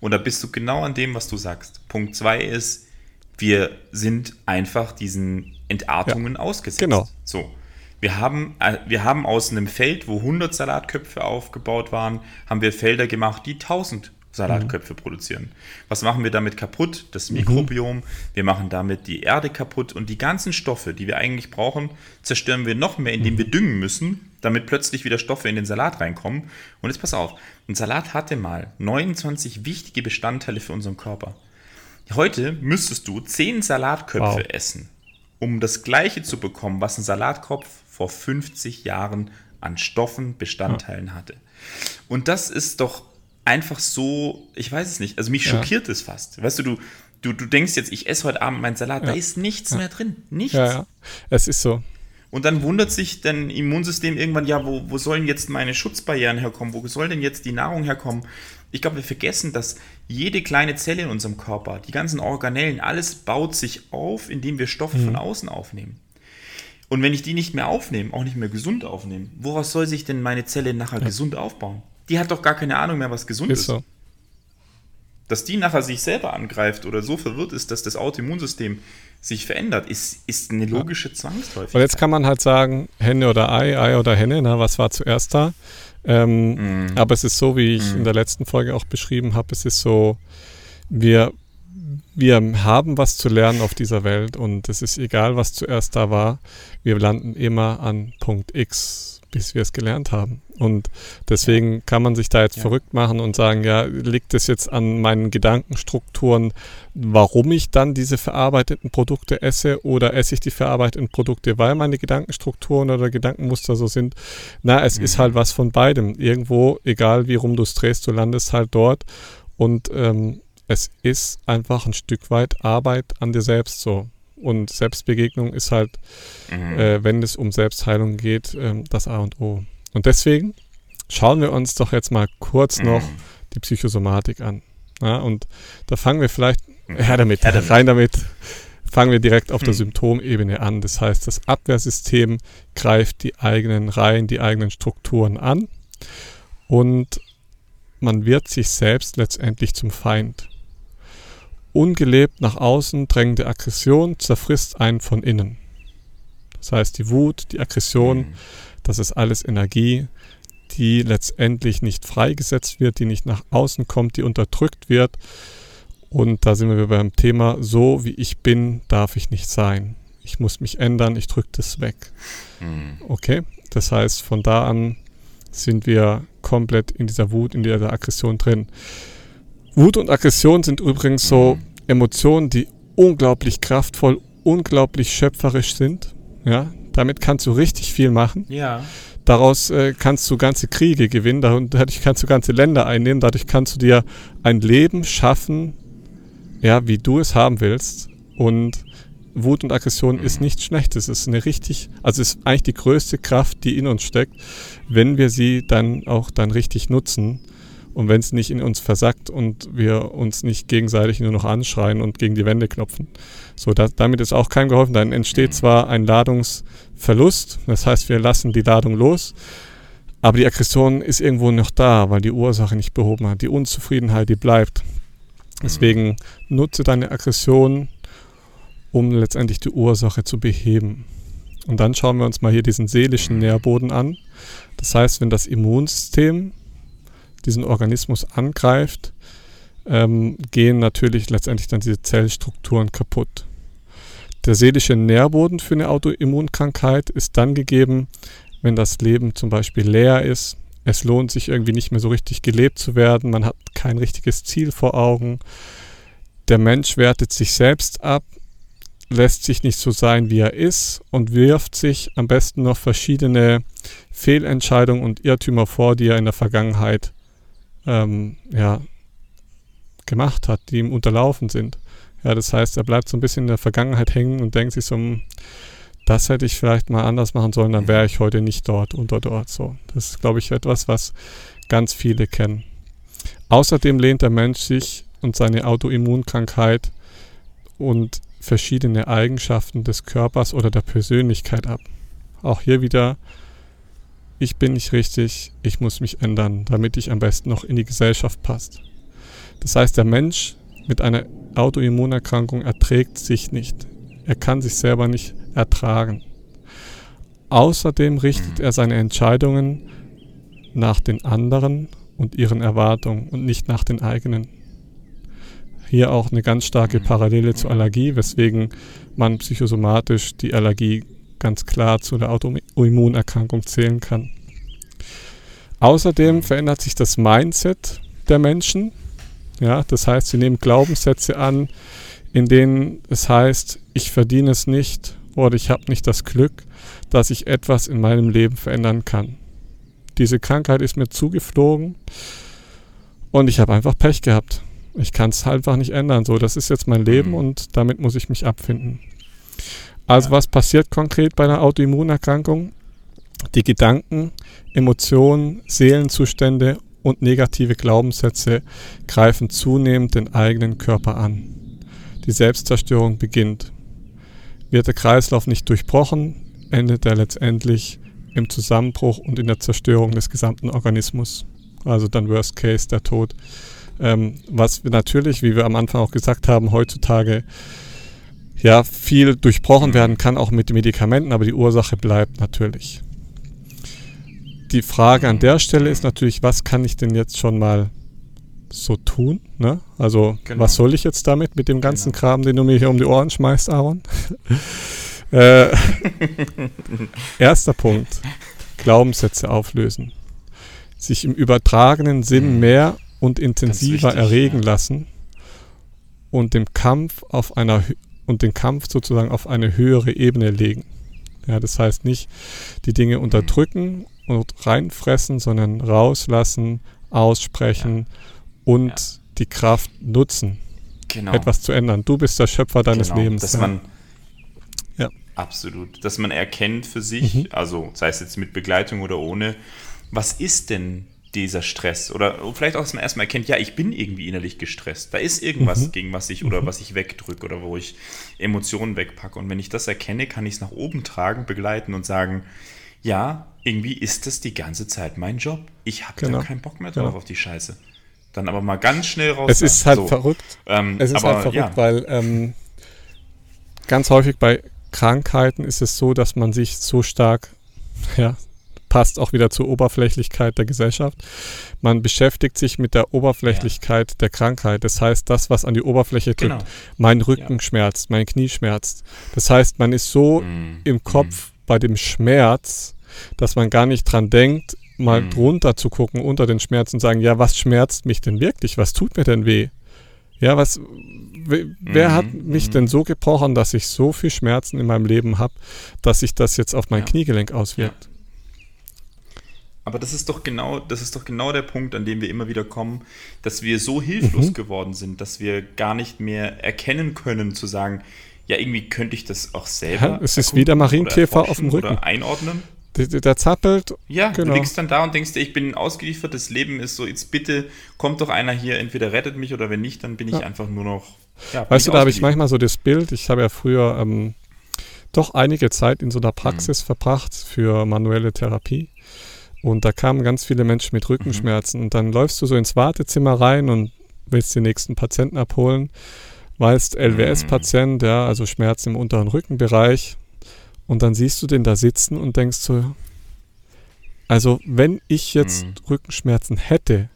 Und da bist du genau an dem, was du sagst. Punkt 2 ist, wir sind einfach diesen Entartungen ja, ausgesetzt. Genau. So. Wir haben, äh, wir haben aus einem Feld, wo 100 Salatköpfe aufgebaut waren, haben wir Felder gemacht, die 1000 Salatköpfe mhm. produzieren. Was machen wir damit kaputt? Das mhm. Mikrobiom. Mhm. Wir machen damit die Erde kaputt und die ganzen Stoffe, die wir eigentlich brauchen, zerstören wir noch mehr, indem mhm. wir düngen müssen, damit plötzlich wieder Stoffe in den Salat reinkommen. Und jetzt pass auf, ein Salat hatte mal 29 wichtige Bestandteile für unseren Körper. Heute müsstest du 10 Salatköpfe wow. essen, um das gleiche zu bekommen, was ein Salatkopf vor 50 Jahren an Stoffen, Bestandteilen ja. hatte. Und das ist doch einfach so, ich weiß es nicht, also mich schockiert es fast. Weißt du, du, du, du denkst jetzt, ich esse heute Abend meinen Salat, ja. da ist nichts mehr drin. Nichts. Ja, ja, es ist so. Und dann wundert sich dein Immunsystem irgendwann, ja, wo, wo sollen jetzt meine Schutzbarrieren herkommen? Wo soll denn jetzt die Nahrung herkommen? Ich glaube, wir vergessen, dass jede kleine Zelle in unserem Körper, die ganzen Organellen, alles baut sich auf, indem wir Stoffe mhm. von außen aufnehmen. Und wenn ich die nicht mehr aufnehme, auch nicht mehr gesund aufnehme, woraus soll sich denn meine Zelle nachher ja. gesund aufbauen? Die hat doch gar keine Ahnung mehr, was gesund ist. ist. So. Dass die nachher sich selber angreift oder so verwirrt ist, dass das Autoimmunsystem sich verändert, ist, ist eine logische ja. Zwangsläufigkeit. Und jetzt kann man halt sagen, Henne oder Ei, Ei oder Henne, na, was war zuerst da? Ähm, mm. Aber es ist so, wie ich mm. in der letzten Folge auch beschrieben habe, es ist so, wir, wir haben was zu lernen auf dieser Welt und es ist egal, was zuerst da war, wir landen immer an Punkt X bis wir es gelernt haben. Und deswegen kann man sich da jetzt ja. verrückt machen und sagen, ja, liegt es jetzt an meinen Gedankenstrukturen, warum ich dann diese verarbeiteten Produkte esse oder esse ich die verarbeiteten Produkte, weil meine Gedankenstrukturen oder Gedankenmuster so sind? Na, es mhm. ist halt was von beidem. Irgendwo, egal wie rum du es drehst, du landest halt dort und ähm, es ist einfach ein Stück weit Arbeit an dir selbst so. Und Selbstbegegnung ist halt, mhm. äh, wenn es um Selbstheilung geht, äh, das A und O. Und deswegen schauen wir uns doch jetzt mal kurz mhm. noch die Psychosomatik an. Ja, und da fangen wir vielleicht, mhm. her damit, ja, rein damit, fangen wir direkt auf der mhm. Symptomebene an. Das heißt, das Abwehrsystem greift die eigenen Reihen, die eigenen Strukturen an und man wird sich selbst letztendlich zum Feind. Ungelebt nach außen drängende Aggression zerfrisst einen von innen. Das heißt, die Wut, die Aggression, mhm. das ist alles Energie, die letztendlich nicht freigesetzt wird, die nicht nach außen kommt, die unterdrückt wird. Und da sind wir beim Thema, so wie ich bin, darf ich nicht sein. Ich muss mich ändern, ich drücke das weg. Mhm. Okay, das heißt, von da an sind wir komplett in dieser Wut, in dieser Aggression drin. Wut und Aggression sind übrigens so mhm. Emotionen, die unglaublich kraftvoll, unglaublich schöpferisch sind. Ja, damit kannst du richtig viel machen. Ja. Daraus äh, kannst du ganze Kriege gewinnen, dadurch kannst du ganze Länder einnehmen, dadurch kannst du dir ein Leben schaffen, ja, wie du es haben willst. Und Wut und Aggression ist mhm. nichts Schlechtes. Es ist eine richtig, also ist eigentlich die größte Kraft, die in uns steckt, wenn wir sie dann auch dann richtig nutzen und wenn es nicht in uns versackt und wir uns nicht gegenseitig nur noch anschreien und gegen die Wände klopfen. So, da, damit ist auch keinem geholfen. Dann entsteht mhm. zwar ein Ladungsverlust, das heißt, wir lassen die Ladung los, aber die Aggression ist irgendwo noch da, weil die Ursache nicht behoben hat. Die Unzufriedenheit, die bleibt. Deswegen mhm. nutze deine Aggression, um letztendlich die Ursache zu beheben. Und dann schauen wir uns mal hier diesen seelischen mhm. Nährboden an. Das heißt, wenn das Immunsystem diesen Organismus angreift, ähm, gehen natürlich letztendlich dann diese Zellstrukturen kaputt. Der seelische Nährboden für eine Autoimmunkrankheit ist dann gegeben, wenn das Leben zum Beispiel leer ist. Es lohnt sich irgendwie nicht mehr so richtig gelebt zu werden. Man hat kein richtiges Ziel vor Augen. Der Mensch wertet sich selbst ab, lässt sich nicht so sein, wie er ist und wirft sich am besten noch verschiedene Fehlentscheidungen und Irrtümer vor, die er in der Vergangenheit ähm, ja, gemacht hat, die ihm unterlaufen sind. Ja, das heißt, er bleibt so ein bisschen in der Vergangenheit hängen und denkt sich so, hm, das hätte ich vielleicht mal anders machen sollen, dann wäre ich heute nicht dort unter dort. So, das ist, glaube ich, etwas, was ganz viele kennen. Außerdem lehnt der Mensch sich und seine Autoimmunkrankheit und verschiedene Eigenschaften des Körpers oder der Persönlichkeit ab. Auch hier wieder ich bin nicht richtig, ich muss mich ändern, damit ich am besten noch in die Gesellschaft passt. Das heißt, der Mensch mit einer Autoimmunerkrankung erträgt sich nicht. Er kann sich selber nicht ertragen. Außerdem richtet er seine Entscheidungen nach den anderen und ihren Erwartungen und nicht nach den eigenen. Hier auch eine ganz starke Parallele zur Allergie, weswegen man psychosomatisch die Allergie ganz klar zu der Autoimmunerkrankung zählen kann. Außerdem verändert sich das Mindset der Menschen. Ja, das heißt, sie nehmen Glaubenssätze an, in denen es heißt, ich verdiene es nicht oder ich habe nicht das Glück, dass ich etwas in meinem Leben verändern kann. Diese Krankheit ist mir zugeflogen und ich habe einfach Pech gehabt. Ich kann es einfach nicht ändern. So, das ist jetzt mein Leben mhm. und damit muss ich mich abfinden. Also was passiert konkret bei einer Autoimmunerkrankung? Die Gedanken, Emotionen, Seelenzustände und negative Glaubenssätze greifen zunehmend den eigenen Körper an. Die Selbstzerstörung beginnt. Wird der Kreislauf nicht durchbrochen, endet er letztendlich im Zusammenbruch und in der Zerstörung des gesamten Organismus. Also dann Worst Case, der Tod. Ähm, was natürlich, wie wir am Anfang auch gesagt haben, heutzutage ja viel durchbrochen werden kann, auch mit Medikamenten, aber die Ursache bleibt natürlich. Die Frage an der Stelle ist natürlich, was kann ich denn jetzt schon mal so tun? Ne? Also, genau. was soll ich jetzt damit, mit dem ganzen genau. Kram, den du mir hier um die Ohren schmeißt, Aaron? (laughs) äh, (laughs) erster Punkt: Glaubenssätze auflösen. Sich im übertragenen Sinn mhm. mehr und intensiver wichtig, erregen ja. lassen und dem Kampf auf einer und den Kampf sozusagen auf eine höhere Ebene legen. Ja, das heißt nicht die Dinge mhm. unterdrücken und reinfressen, sondern rauslassen, aussprechen ja. und ja. die Kraft nutzen, genau. etwas zu ändern. Du bist der Schöpfer deines genau. Lebens. Dass man ja. absolut, dass man erkennt für sich, mhm. also sei es jetzt mit Begleitung oder ohne, was ist denn dieser Stress oder vielleicht auch, dass man erstmal erkennt, ja, ich bin irgendwie innerlich gestresst. Da ist irgendwas, mhm. gegen was ich oder mhm. was ich wegdrücke oder wo ich Emotionen wegpacke. Und wenn ich das erkenne, kann ich es nach oben tragen, begleiten und sagen, ja, irgendwie ist das die ganze Zeit mein Job. Ich habe genau. da keinen Bock mehr drauf genau. auf die Scheiße. Dann aber mal ganz schnell raus. Es ist halt so. verrückt. Ähm, es ist aber, halt verrückt, ja. weil ähm, ganz häufig bei Krankheiten ist es so, dass man sich so stark, ja, passt auch wieder zur Oberflächlichkeit der Gesellschaft. Man beschäftigt sich mit der Oberflächlichkeit ja. der Krankheit. Das heißt, das, was an die Oberfläche drückt, genau. mein Rücken ja. schmerzt, mein Knie schmerzt. Das heißt, man ist so mm. im Kopf mm. bei dem Schmerz, dass man gar nicht dran denkt, mal mhm. drunter zu gucken unter den Schmerzen und sagen, ja, was schmerzt mich denn wirklich? Was tut mir denn weh? Ja, was, wer mhm. hat mich mhm. denn so gebrochen, dass ich so viel Schmerzen in meinem Leben habe, dass sich das jetzt auf mein ja. Kniegelenk auswirkt? Ja. Aber das ist doch genau, das ist doch genau der Punkt, an dem wir immer wieder kommen, dass wir so hilflos mhm. geworden sind, dass wir gar nicht mehr erkennen können, zu sagen, ja, irgendwie könnte ich das auch selber. Ja, es ist wie der Marienkäfer auf dem Rücken. Oder einordnen. Der, der zappelt. Ja, genau. du liegst dann da und denkst dir, ich bin ausgeliefert, das Leben ist so, jetzt bitte kommt doch einer hier, entweder rettet mich oder wenn nicht, dann bin ich ja. einfach nur noch. Ja, weißt du, da habe ich manchmal so das Bild, ich habe ja früher ähm, doch einige Zeit in so einer Praxis mhm. verbracht für manuelle Therapie. Und da kamen ganz viele Menschen mit Rückenschmerzen. Mhm. Und dann läufst du so ins Wartezimmer rein und willst den nächsten Patienten abholen. Weißt, LWS-Patient, mhm. ja, also Schmerzen im unteren Rückenbereich. Und dann siehst du den da sitzen und denkst so, also wenn ich jetzt mhm. Rückenschmerzen hätte,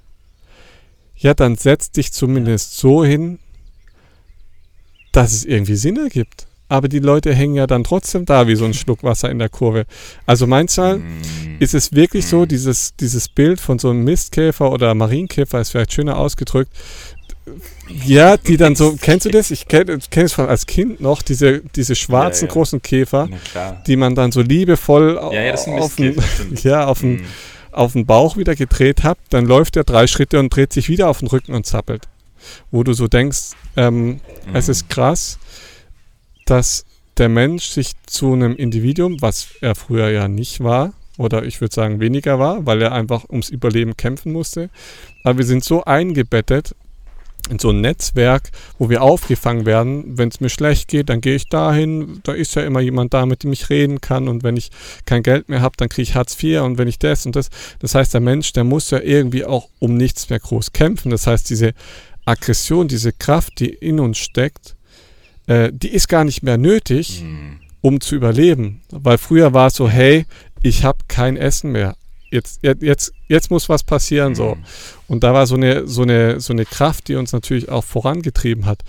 ja, dann setz dich zumindest so hin, dass es irgendwie Sinn ergibt. Aber die Leute hängen ja dann trotzdem da wie so ein Schluck Wasser in der Kurve. Also manchmal mhm. ist es wirklich so, mhm. dieses, dieses Bild von so einem Mistkäfer oder Marienkäfer ist vielleicht schöner ausgedrückt, ja, die dann so, (laughs) kennst du das? Ich kenne kenn es von als Kind noch, diese, diese schwarzen ja, ja. großen Käfer, die man dann so liebevoll ja, auf, den, (laughs) ja, auf, den, mhm. auf den Bauch wieder gedreht hat. Dann läuft er drei Schritte und dreht sich wieder auf den Rücken und zappelt. Wo du so denkst, ähm, mhm. es ist krass, dass der Mensch sich zu einem Individuum, was er früher ja nicht war, oder ich würde sagen weniger war, weil er einfach ums Überleben kämpfen musste. Aber wir sind so eingebettet in so ein Netzwerk, wo wir aufgefangen werden. Wenn es mir schlecht geht, dann gehe ich dahin. Da ist ja immer jemand da, mit dem ich reden kann. Und wenn ich kein Geld mehr habe, dann kriege ich Hartz IV. Und wenn ich das und das. Das heißt, der Mensch, der muss ja irgendwie auch um nichts mehr groß kämpfen. Das heißt, diese Aggression, diese Kraft, die in uns steckt, äh, die ist gar nicht mehr nötig, mhm. um zu überleben. Weil früher war es so, hey, ich habe kein Essen mehr jetzt, jetzt, jetzt muss was passieren, so. Mhm. Und da war so eine, so eine, so eine Kraft, die uns natürlich auch vorangetrieben hat,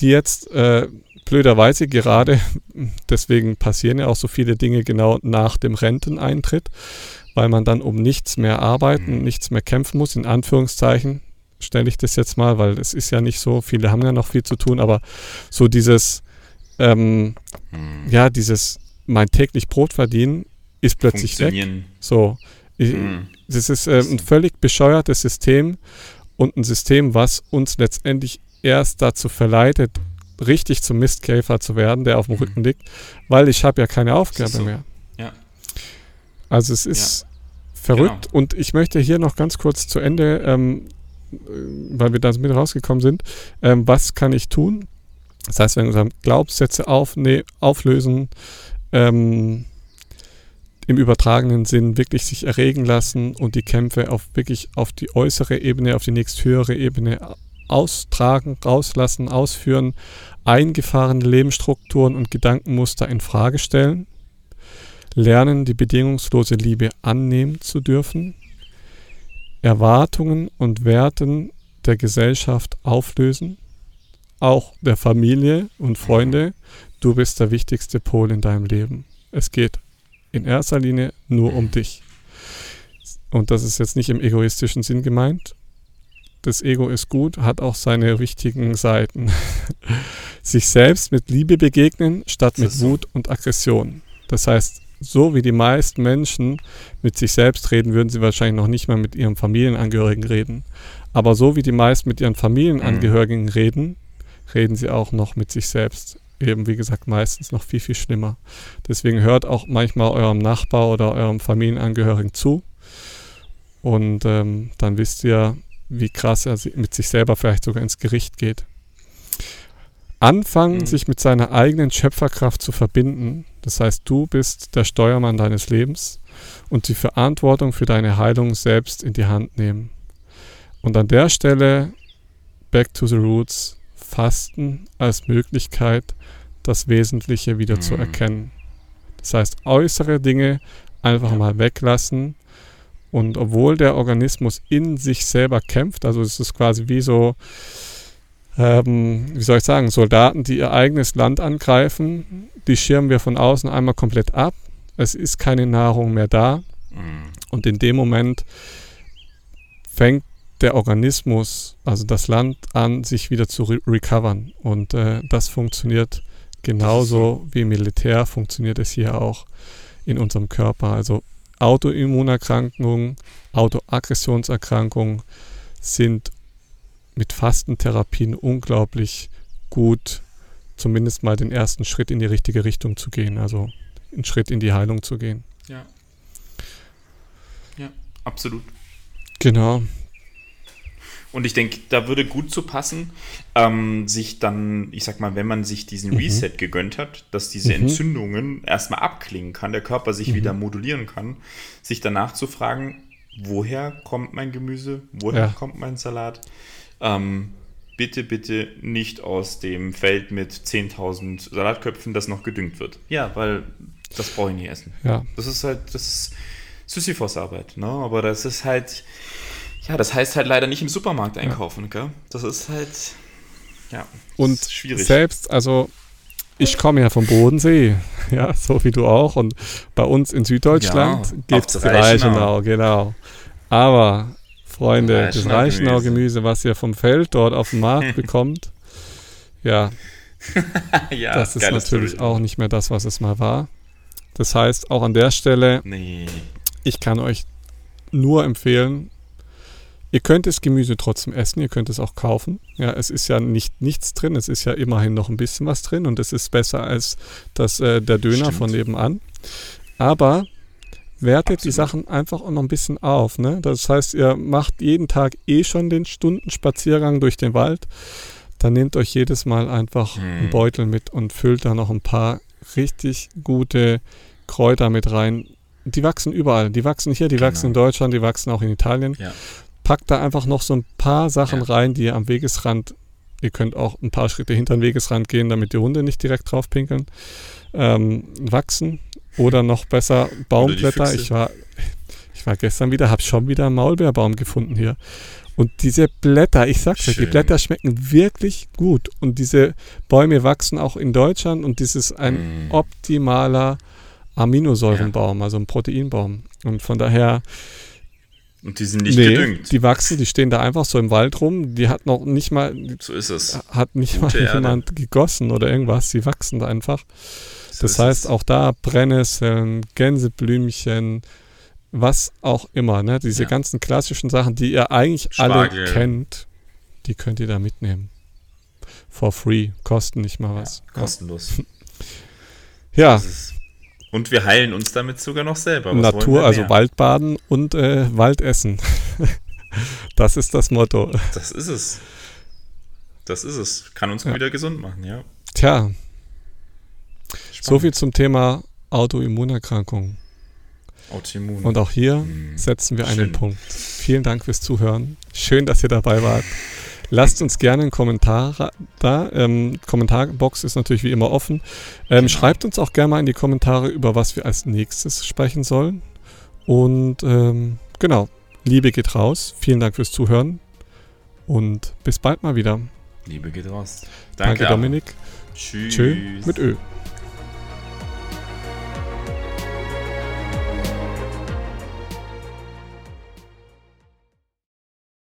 die jetzt äh, blöderweise gerade, (laughs) deswegen passieren ja auch so viele Dinge genau nach dem Renteneintritt, weil man dann um nichts mehr arbeiten, Mhm. nichts mehr kämpfen muss, in Anführungszeichen stelle ich das jetzt mal, weil es ist ja nicht so, viele haben ja noch viel zu tun, aber so dieses, ähm, Mhm. ja, dieses mein täglich Brot verdienen ist plötzlich weg. So, ich, Mhm. das ist äh, ein völlig bescheuertes System und ein System, was uns letztendlich erst dazu verleitet, richtig zum Mistkäfer zu werden, der auf dem Mhm. Rücken liegt, weil ich habe ja keine Aufgabe so. mehr. Ja. Also es ist verrückt Genau. und ich möchte hier noch ganz kurz zu Ende, ähm, äh, weil wir da mit rausgekommen sind, ähm, was kann ich tun? Das heißt, wenn wir sagen, Glaubenssätze auflösen, ähm, im übertragenen Sinn wirklich sich erregen lassen und die Kämpfe auf wirklich auf die äußere Ebene, auf die nächsthöhere Ebene austragen, rauslassen, ausführen, eingefahrene Lebensstrukturen und Gedankenmuster in Frage stellen, lernen, die bedingungslose Liebe annehmen zu dürfen, Erwartungen und Werten der Gesellschaft auflösen, auch der Familie und Freunde, du bist der wichtigste Pol in deinem Leben. Es geht in erster Linie nur um dich. Und das ist jetzt nicht im egoistischen Sinn gemeint. Das Ego ist gut, hat auch seine richtigen Seiten. (laughs) Sich selbst mit Liebe begegnen, statt mit. Wut und Aggression. Das heißt, so wie die meisten Menschen mit sich selbst reden, würden sie wahrscheinlich noch nicht mal mit ihrem Familienangehörigen reden. Aber so wie die meisten mit ihren Familienangehörigen reden, reden sie auch noch mit sich selbst. Eben, wie gesagt, meistens noch viel, viel schlimmer. Deswegen hört auch manchmal eurem Nachbar oder eurem Familienangehörigen zu. Und ähm, dann wisst ihr, wie krass er mit sich selber vielleicht sogar ins Gericht geht. Anfangen, Mhm. sich mit seiner eigenen Schöpferkraft zu verbinden. Das heißt, du bist der Steuermann deines Lebens und die Verantwortung für deine Heilung selbst in die Hand nehmen. Und an der Stelle, back to the roots, Fasten als Möglichkeit, das Wesentliche wieder zu Mhm. erkennen. Das heißt, äußere Dinge einfach Ja. mal weglassen. Und obwohl der Organismus in sich selber kämpft, also es ist quasi wie so, ähm, wie soll ich sagen, Soldaten, die ihr eigenes Land angreifen, die schirmen wir von außen einmal komplett ab. Es ist keine Nahrung mehr da. Mhm. Und in dem Moment fängt der Organismus, also das Land an, sich wieder zu re recovern. Und äh, das funktioniert genauso wie Militär, funktioniert es hier auch in unserem Körper. Also Autoimmunerkrankungen, Autoaggressionserkrankungen sind mit Fastentherapien unglaublich gut, zumindest mal den ersten Schritt in die richtige Richtung zu gehen, also einen Schritt in die Heilung zu gehen. Ja. Ja, absolut. Genau. Und ich denke, da würde gut zu passen, ähm, sich dann, ich sag mal, wenn man sich diesen Mhm. Reset gegönnt hat, dass diese Mhm. Entzündungen erstmal abklingen kann, der Körper sich Mhm. wieder modulieren kann, sich danach zu fragen, woher kommt mein Gemüse, woher Ja. kommt mein Salat? Ähm, bitte, bitte nicht aus dem Feld mit 10.000 Salatköpfen, das noch gedüngt wird. Ja, weil das brauche ich nicht essen. Ja, Das ist halt, das ist Sisyphos-Arbeit, ne? Aber das ist halt, ja, das heißt halt leider nicht im Supermarkt einkaufen, gell? Das ist halt, ja, und ist schwierig. selbst, also ich komme ja vom Bodensee, (laughs) ja, so wie du auch. Und bei uns in Süddeutschland Ja, gibt es. Reichenau, genau. Aber, Freunde, das Reichenau-Gemüse. Was ihr vom Feld dort auf dem Markt (laughs) bekommt, ja, (laughs) ja, das ist natürlich Story. auch nicht mehr das, was es mal war. Das heißt, auch an der Stelle, Nee. ich kann euch nur empfehlen, ihr könnt das Gemüse trotzdem essen, ihr könnt es auch kaufen. Ja, es ist ja nicht nichts drin, es ist ja immerhin noch ein bisschen was drin und es ist besser als das, äh, der Döner Stimmt. von nebenan. Aber wertet die Absolut. Sachen einfach auch noch ein bisschen auf. Ne? Das heißt, ihr macht jeden Tag eh schon den Stundenspaziergang durch den Wald. Dann nehmt euch jedes Mal einfach einen Hm. Beutel mit und füllt da noch ein paar richtig gute Kräuter mit rein. Die wachsen überall. Die wachsen hier, die Genau. wachsen in Deutschland, die wachsen auch in Italien. Ja. Packt da einfach noch so ein paar Sachen Ja. rein, die ihr am Wegesrand, ihr könnt auch ein paar Schritte hinter den Wegesrand gehen, damit die Hunde nicht direkt drauf pinkeln, ähm, wachsen. Oder noch besser Baumblätter. Ich war, ich war gestern wieder, habe schon wieder einen Maulbeerbaum gefunden hier. Und diese Blätter, ich sag's euch, die. Blätter schmecken wirklich gut. Und diese Bäume wachsen auch in Deutschland und das ist ein Mm. optimaler Aminosäurenbaum, also ein Proteinbaum. Und von daher, Und die sind nicht nee, gedüngt. die wachsen, die stehen da einfach so im Wald rum. Die hat noch nicht mal, so ist es. hat nicht Gute mal Erde. jemand gegossen oder irgendwas. Sie wachsen da einfach. Das heißt, auch da Brennnesseln, Gänseblümchen, was auch immer, ne? Diese Ja. ganzen klassischen Sachen, die ihr eigentlich Spargel. alle kennt, die könnt ihr da mitnehmen. For free, kosten nicht mal was. Ja, kostenlos. (laughs) Ja, Und wir heilen uns damit sogar noch selber. Was Natur, also? Waldbaden und äh, Waldessen. (laughs) das ist das Motto. Das ist es. Das ist es. Kann uns Ja. wieder gesund machen, ja. Tja, so viel zum Thema Autoimmunerkrankungen. Autoimmun. Und auch hier Hm. setzen wir einen Schön. Punkt. Vielen Dank fürs Zuhören. Schön, dass ihr dabei wart. Lasst uns gerne einen Kommentar da. Ähm, Kommentarbox ist natürlich wie immer offen. Ähm, Genau. Schreibt uns auch gerne mal in die Kommentare, über was wir als nächstes sprechen sollen. Und ähm, genau, Liebe geht raus. Vielen Dank fürs Zuhören. Und bis bald mal wieder. Liebe geht raus. Danke, Danke, Dominik. Tschüss. Tschö mit Ö.